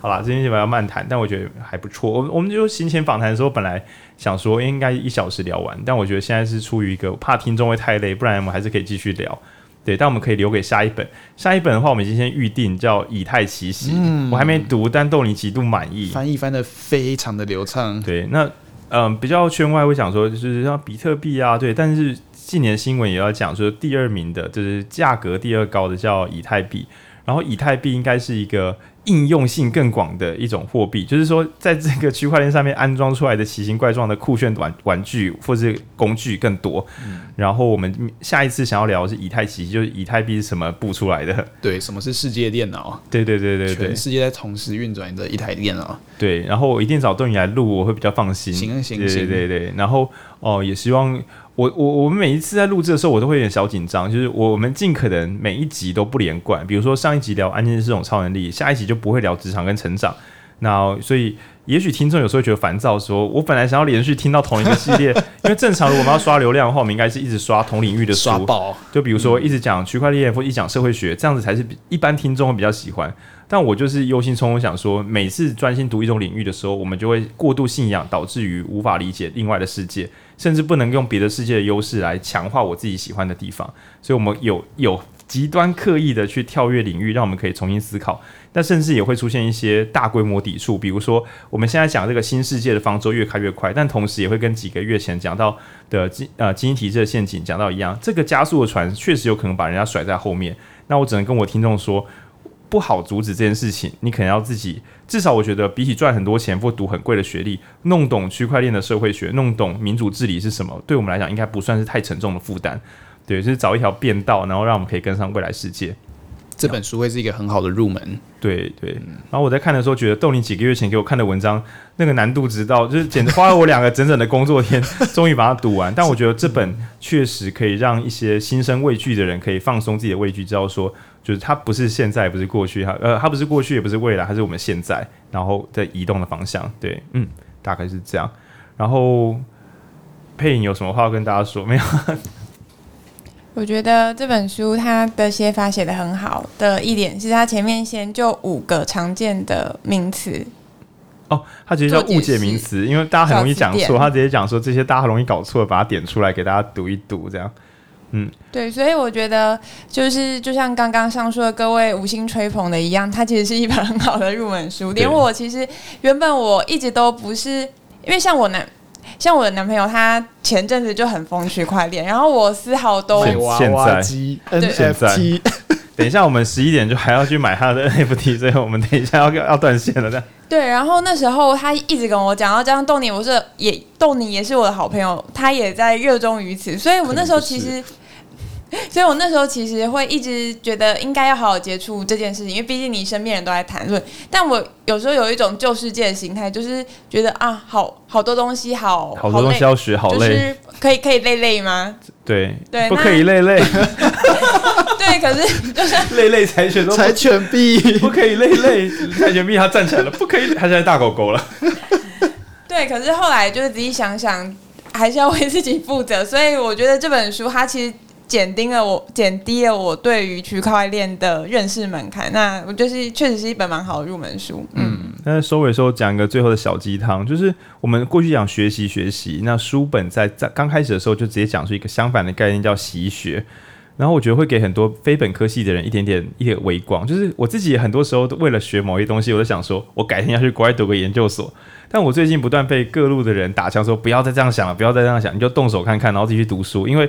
好啦，今天基本上要慢谈，但我觉得还不错。我我们就行前访谈的时候，本来想说应该一小时聊完，但我觉得现在是出于一个怕听众会太累，不然我们还是可以继续聊。对，但我们可以留给下一本。下一本的话，我们已经先预定叫《以太奇袭》，嗯，我还没读，但豆你极度满意，翻译翻的非常的流畅。对，那嗯、呃，比较圈外会想说，就是像比特币啊，对，但是近年新闻也要讲说，第二名的就是价格第二高的叫以太币，然后以太币应该是一个。应用性更广的一种货币，就是说，在这个区块链上面安装出来的奇形怪状的酷炫玩玩具或是工具更多。嗯、然后我们下一次想要聊的是以太奇，就是以太币是什么布出来的？对，什么是世界电脑？对对对对对，全世界在同时运转的一台电脑。对，然后我一定找邓宇来录，我会比较放心。行行行，对对对，然后哦，也希望。我我我们每一次在录制的时候，我都会有点小紧张，就是我们尽可能每一集都不连贯。比如说上一集聊安静是这种超能力，下一集就不会聊职场跟成长。那所以也许听众有时候会觉得烦躁说，说我本来想要连续听到同一个系列，因为正常如果我们要刷流量的话，我们应该是一直刷同领域的书，刷爆。就比如说一直讲区块链或一讲社会学，这样子才是一般听众会比较喜欢。但我就是忧心忡忡想说，每次专心读一种领域的时候，我们就会过度信仰，导致于无法理解另外的世界。甚至不能用别的世界的优势来强化我自己喜欢的地方，所以我们有有极端刻意的去跳跃领域，让我们可以重新思考。但甚至也会出现一些大规模抵触，比如说我们现在讲这个新世界的方舟越开越快，但同时也会跟几个月前讲到的基呃基因体制的陷阱讲到一样，这个加速的船确实有可能把人家甩在后面。那我只能跟我听众说，不好阻止这件事情，你可能要自己至少我觉得比起赚很多钱或读很贵的学历，弄懂区块链的社会学，弄懂民主治理是什么，对我们来讲应该不算是太沉重的负担。对，就是找一条便道，然后让我们可以跟上未来世界。这本书会是一个很好的入门，对对。然后我在看的时候，觉得豆你几个月前给我看的文章，那个难度直到就是简直花了我两个整整的工作天，终于把它读完。但我觉得这本确实可以让一些心生畏惧的人可以放松自己的畏惧，知道说，就是它不是现在，不是过去，它呃，它不是过去，也不是未来，它是我们现在，然后在移动的方向。对，嗯，大概是这样。然后配音有什么话要跟大家说没有？我觉得这本书它的写法写的很好的一点是，它前面先就五个常见的名词。哦，它直接叫误解名词，因为大家很容易讲错，他直接讲说这些大家很容易搞错，把它点出来给大家读一读，这样。嗯，对，所以我觉得就是就像刚刚上述的各位无心吹捧的一样，它其实是一本很好的入门书。连我其实原本我一直都不是，因为像我男。像我的男朋友，他前阵子就很疯区块链，然后我丝毫都现在 等一下我们十一点就还要去买他的 NFT，所以我们等一下要要断线了。这样对，然后那时候他一直跟我讲，然后这样豆你，我是也豆你也是我的好朋友，他也在热衷于此，所以我那时候其实。所以，我那时候其实会一直觉得应该要好好接触这件事情，因为毕竟你身边人都在谈论。但我有时候有一种旧世界的心态，就是觉得啊，好好多东西好，好多东西要学，好累，就是可以可以累累吗？对对，不可以累累。对，可是就是 累累柴犬都柴犬币不可以累累，柴犬币他站起来了，不可以，他现在大狗狗了。对，可是后来就是仔细想想，还是要为自己负责。所以我觉得这本书它其实。减低了我，减低了我对于区块链的认识门槛。那我就是确实是一本蛮好的入门书。嗯，那收尾的时候讲一个最后的小鸡汤，就是我们过去讲学习学习，那书本在在刚开始的时候就直接讲出一个相反的概念，叫习学。然后我觉得会给很多非本科系的人一点点一点微光。就是我自己很多时候都为了学某些东西，我都想说，我改天要去国外读个研究所。但我最近不断被各路的人打枪，说不要再这样想了，不要再这样想，你就动手看看，然后自己去读书，因为。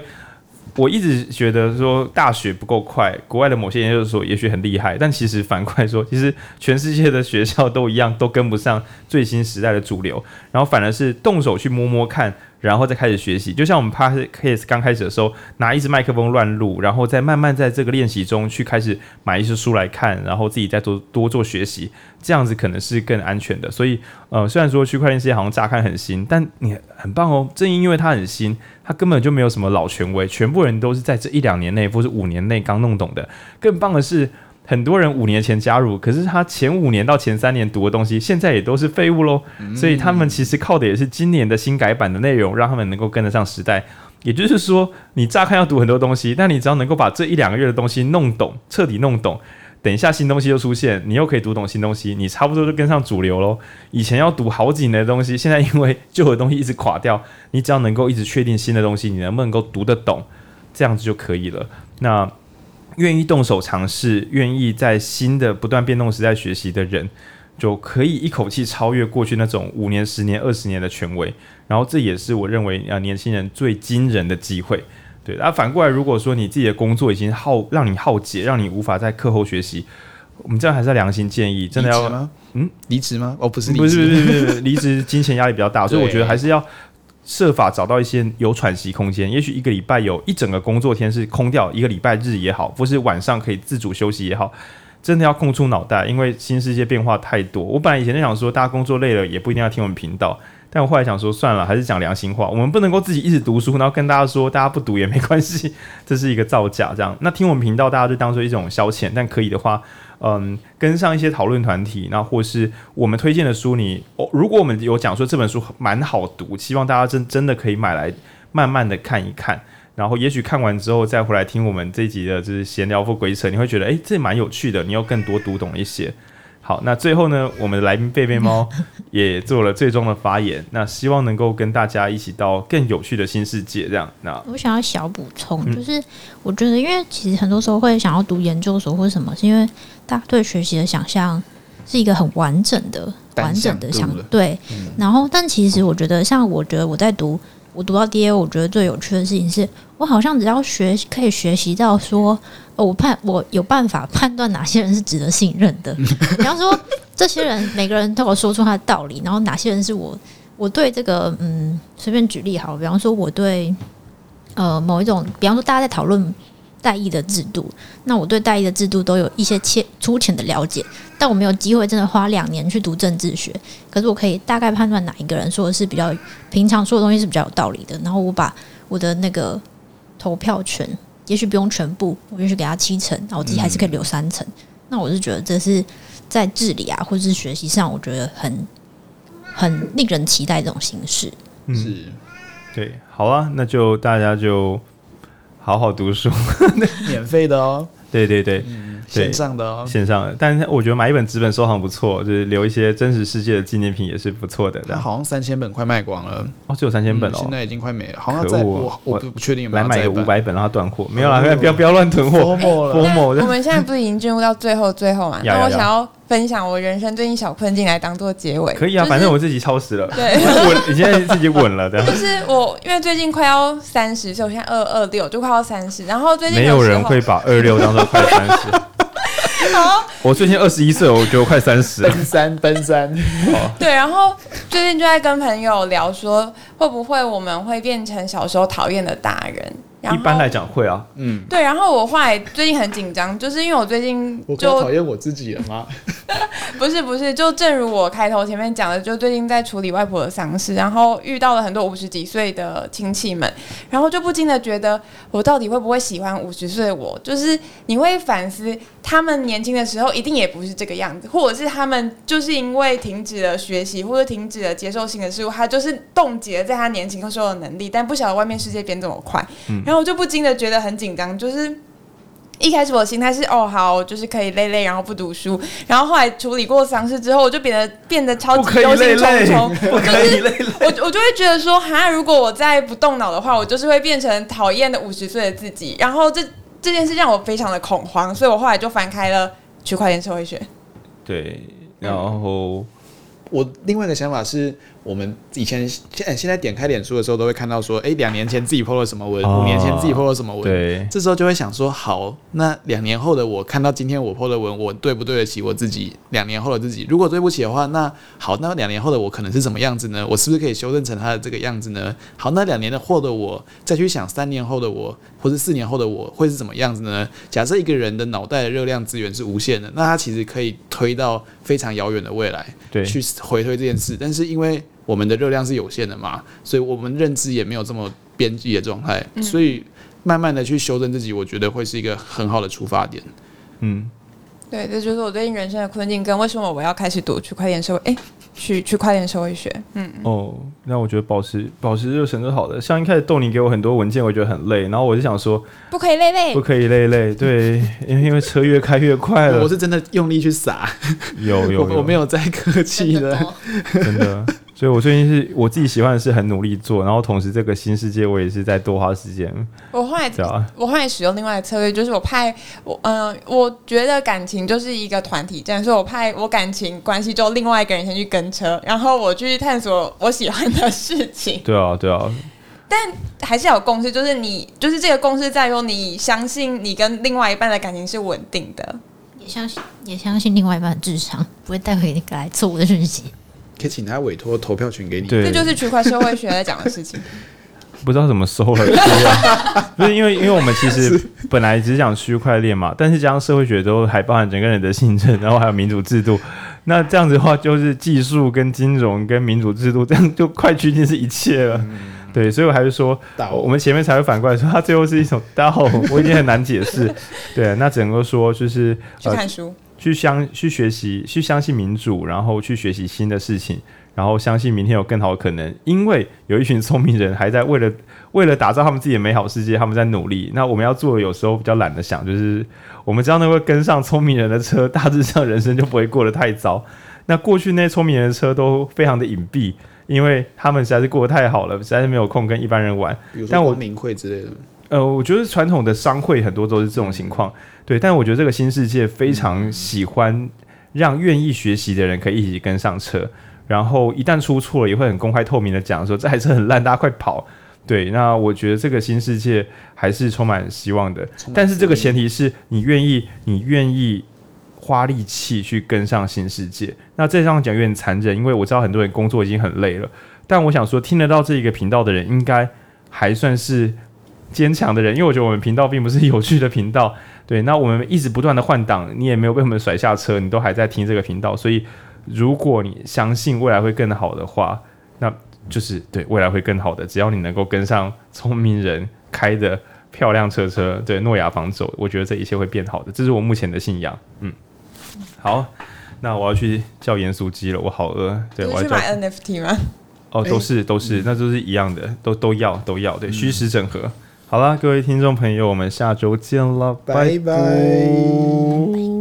我一直觉得说大学不够快，国外的某些研究所也许很厉害，但其实反过来说，其实全世界的学校都一样，都跟不上最新时代的主流，然后反而是动手去摸摸看。然后再开始学习，就像我们 Podcast 刚开始的时候，拿一支麦克风乱录，然后再慢慢在这个练习中去开始买一些书来看，然后自己再多多做学习，这样子可能是更安全的。所以，呃，虽然说区块链世界好像乍看很新，但你很棒哦。正因为它很新，它根本就没有什么老权威，全部人都是在这一两年内或是五年内刚弄懂的。更棒的是。很多人五年前加入，可是他前五年到前三年读的东西，现在也都是废物喽。所以他们其实靠的也是今年的新改版的内容，让他们能够跟得上时代。也就是说，你乍看要读很多东西，但你只要能够把这一两个月的东西弄懂，彻底弄懂，等一下新东西又出现，你又可以读懂新东西，你差不多就跟上主流喽。以前要读好几年的东西，现在因为旧的东西一直垮掉，你只要能够一直确定新的东西，你能不能够读得懂，这样子就可以了。那。愿意动手尝试，愿意在新的不断变动时代学习的人，就可以一口气超越过去那种五年、十年、二十年的权威。然后这也是我认为啊，年轻人最惊人的机会。对，那反过来，如果说你自己的工作已经耗让你耗竭，让你无法在课后学习，我们这样还是良心建议，真的要嗯离职吗？哦，不是，不是，不是，不是，离职金钱压力比较大，所以我觉得还是要。设法找到一些有喘息空间，也许一个礼拜有一整个工作天是空掉，一个礼拜日也好，或是晚上可以自主休息也好，真的要空出脑袋，因为新世界变化太多。我本来以前就想说，大家工作累了也不一定要听我们频道，但我后来想说，算了，还是讲良心话，我们不能够自己一直读书，然后跟大家说大家不读也没关系，这是一个造假。这样，那听我们频道大家就当做一种消遣，但可以的话。嗯，跟上一些讨论团体，那或是我们推荐的书你，哦，如果我们有讲说这本书蛮好读，希望大家真真的可以买来慢慢的看一看，然后也许看完之后再回来听我们这一集的就是闲聊或鬼扯，你会觉得诶，这蛮有趣的，你又更多读懂一些。好，那最后呢，我们的来宾贝贝猫 也做了最终的发言，那希望能够跟大家一起到更有趣的新世界。这样，那我想要小补充，就是我觉得，因为其实很多时候会想要读研究所或者什么，是因为大家对学习的想象是一个很完整的、完整的想对。然后，但其实我觉得，像我觉得我在读。我读到 DA，我觉得最有趣的事情是，我好像只要学可以学习到说，我判我有办法判断哪些人是值得信任的。比方说，这些人每个人都有说出他的道理，然后哪些人是我我对这个嗯，随便举例好，比方说我对呃某一种，比方说大家在讨论。代议的制度，那我对代议的制度都有一些浅粗浅的了解，但我没有机会真的花两年去读政治学。可是我可以大概判断哪一个人说的是比较平常说的东西是比较有道理的，然后我把我的那个投票权，也许不用全部，我允许给他七成，然后我自己还是可以留三成。嗯、那我是觉得这是在治理啊，或者是学习上，我觉得很很令人期待这种形式。嗯，是，对，好啊，那就大家就。好好读书，免费的哦。对对对，嗯、线上的哦，线上的。但是我觉得买一本纸本收藏不错，就是留一些真实世界的纪念品也是不错的。但好像三千本快卖光了哦，只有三千本哦、嗯，现在已经快没了。好像在我我不确定有没有来买个五百本让它断货，没有啦，不要不要乱囤货。我们现在不是已经进入到最后最后嘛？那我想要。分享我人生最近小困境来当做结尾，可以啊，就是、反正我自己超时了，对，稳，你现在自己稳了，对。就是我因为最近快要三十，所以我现在二二六，就快要三十，然后最近没有人会把二六当做快三十。好，我最近二十一岁，我觉得我快三十，奔三奔三。对，然后最近就在跟朋友聊说，会不会我们会变成小时候讨厌的大人？一般来讲会啊，嗯，对。然后我后来最近很紧张，就是因为我最近就讨厌我自己了吗？不是不是，就正如我开头前面讲的，就最近在处理外婆的丧事，然后遇到了很多五十几岁的亲戚们，然后就不禁的觉得，我到底会不会喜欢五十岁的我？就是你会反思，他们年轻的时候一定也不是这个样子，或者是他们就是因为停止了学习，或者停止了接受新的事物，他就是冻结了在他年轻的时候的能力，但不晓得外面世界变这么快，嗯，然后我就不禁的觉得很紧张，就是。一开始我的心态是哦好，就是可以累累，然后不读书。然后后来处理过丧事之后，我就变得变得超级忧心忡忡。不可以累累，就是我我就会觉得说，哈，如果我再不动脑的话，我就是会变成讨厌的五十岁的自己。然后这这件事让我非常的恐慌，所以我后来就翻开了区块链社会学。对，然后我另外一个想法是。我们以前现现在点开脸书的时候，都会看到说，哎，两年前自己 po 了什么文，五、哦、年前自己 po 了什么文，对，这时候就会想说，好，那两年后的我看到今天我 po 的文，我对不对得起我自己？两年后的自己，如果对不起的话，那好，那两年后的我可能是什么样子呢？我是不是可以修正成他的这个样子呢？好，那两年的后的我再去想三年后的我，或者四年后的我会是怎么样子呢？假设一个人的脑袋的热量资源是无限的，那他其实可以推到非常遥远的未来，对，去回推这件事，但是因为我们的热量是有限的嘛，所以我们认知也没有这么边际的状态，嗯，所以慢慢的去修正自己，我觉得会是一个很好的出发点。嗯，对，这就是我最近人生的困境，跟为什么我要开始读区块链社会，哎，区区块链社会学。嗯，哦，那我觉得保持保持热忱就好了。像一开始豆你给我很多文件，我觉得很累，然后我就想说，不可以累累，不可以累累，对，因为因为车越开越快了。我是真的用力去撒，有有，有 我，我没有在客气的，真的。所以，我最近是我自己喜欢的是很努力做，然后同时这个新世界我也是在多花时间。我后来，我后来使用另外的策略，就是我派我，嗯、呃，我觉得感情就是一个团体战，所以我派我感情关系就另外一个人先去跟车，然后我去探索我喜欢的事情。对啊，对啊。但还是要有共识，就是你，就是这个共识在于你相信你跟另外一半的感情是稳定的，也相信也相信另外一半的智商不会带回那个来错误的讯息。可以请他委托投票权给你，对，这就是区块社会学在讲的事情。不知道怎么收了，不是因为因为我们其实本来只是讲区块链嘛，但是加上社会学都还包含整个人的信任，然后还有民主制度。那这样子的话，就是技术跟金融跟民主制度，这样就快趋近是一切了。嗯、对，所以我还是说，我们前面才会反过来说，它最后是一种道，我已经很难解释。对，那只能够说就是去看书。去相去学习，去相信民主，然后去学习新的事情，然后相信明天有更好的可能。因为有一群聪明人还在为了 为了打造他们自己的美好世界，他们在努力。那我们要做的有时候比较懒得想，就是我们只要能够跟上聪明人的车，大致上人生就不会过得太糟。那过去那些聪明人的车都非常的隐蔽，因为他们实在是过得太好了，实在是没有空跟一般人玩。比如说光明会之类的。呃，我觉得传统的商会很多都是这种情况，对。但我觉得这个新世界非常喜欢让愿意学习的人可以一起跟上车，然后一旦出错了，也会很公开透明的讲说这台车很烂，大家快跑。对，那我觉得这个新世界还是充满希望的，但是这个前提是你愿意，你愿意花力气去跟上新世界。那这样讲有点残忍，因为我知道很多人工作已经很累了，但我想说，听得到这一个频道的。人，应该还算是。坚强的人，因为我觉得我们频道并不是有趣的频道，对。那我们一直不断的换挡，你也没有被我们甩下车，你都还在听这个频道，所以如果你相信未来会更好的话，那就是对未来会更好的。只要你能够跟上聪明人开的漂亮车车，对诺亚方舟，我觉得这一切会变好的。这是我目前的信仰。嗯，好，那我要去叫盐酥鸡了，我好饿。对，我要去买 NFT 吗？哦，都是都是，那都是一样的，都都要都要，对，虚实整合。好了，各位听众朋友，我们下周见了，拜拜。拜拜。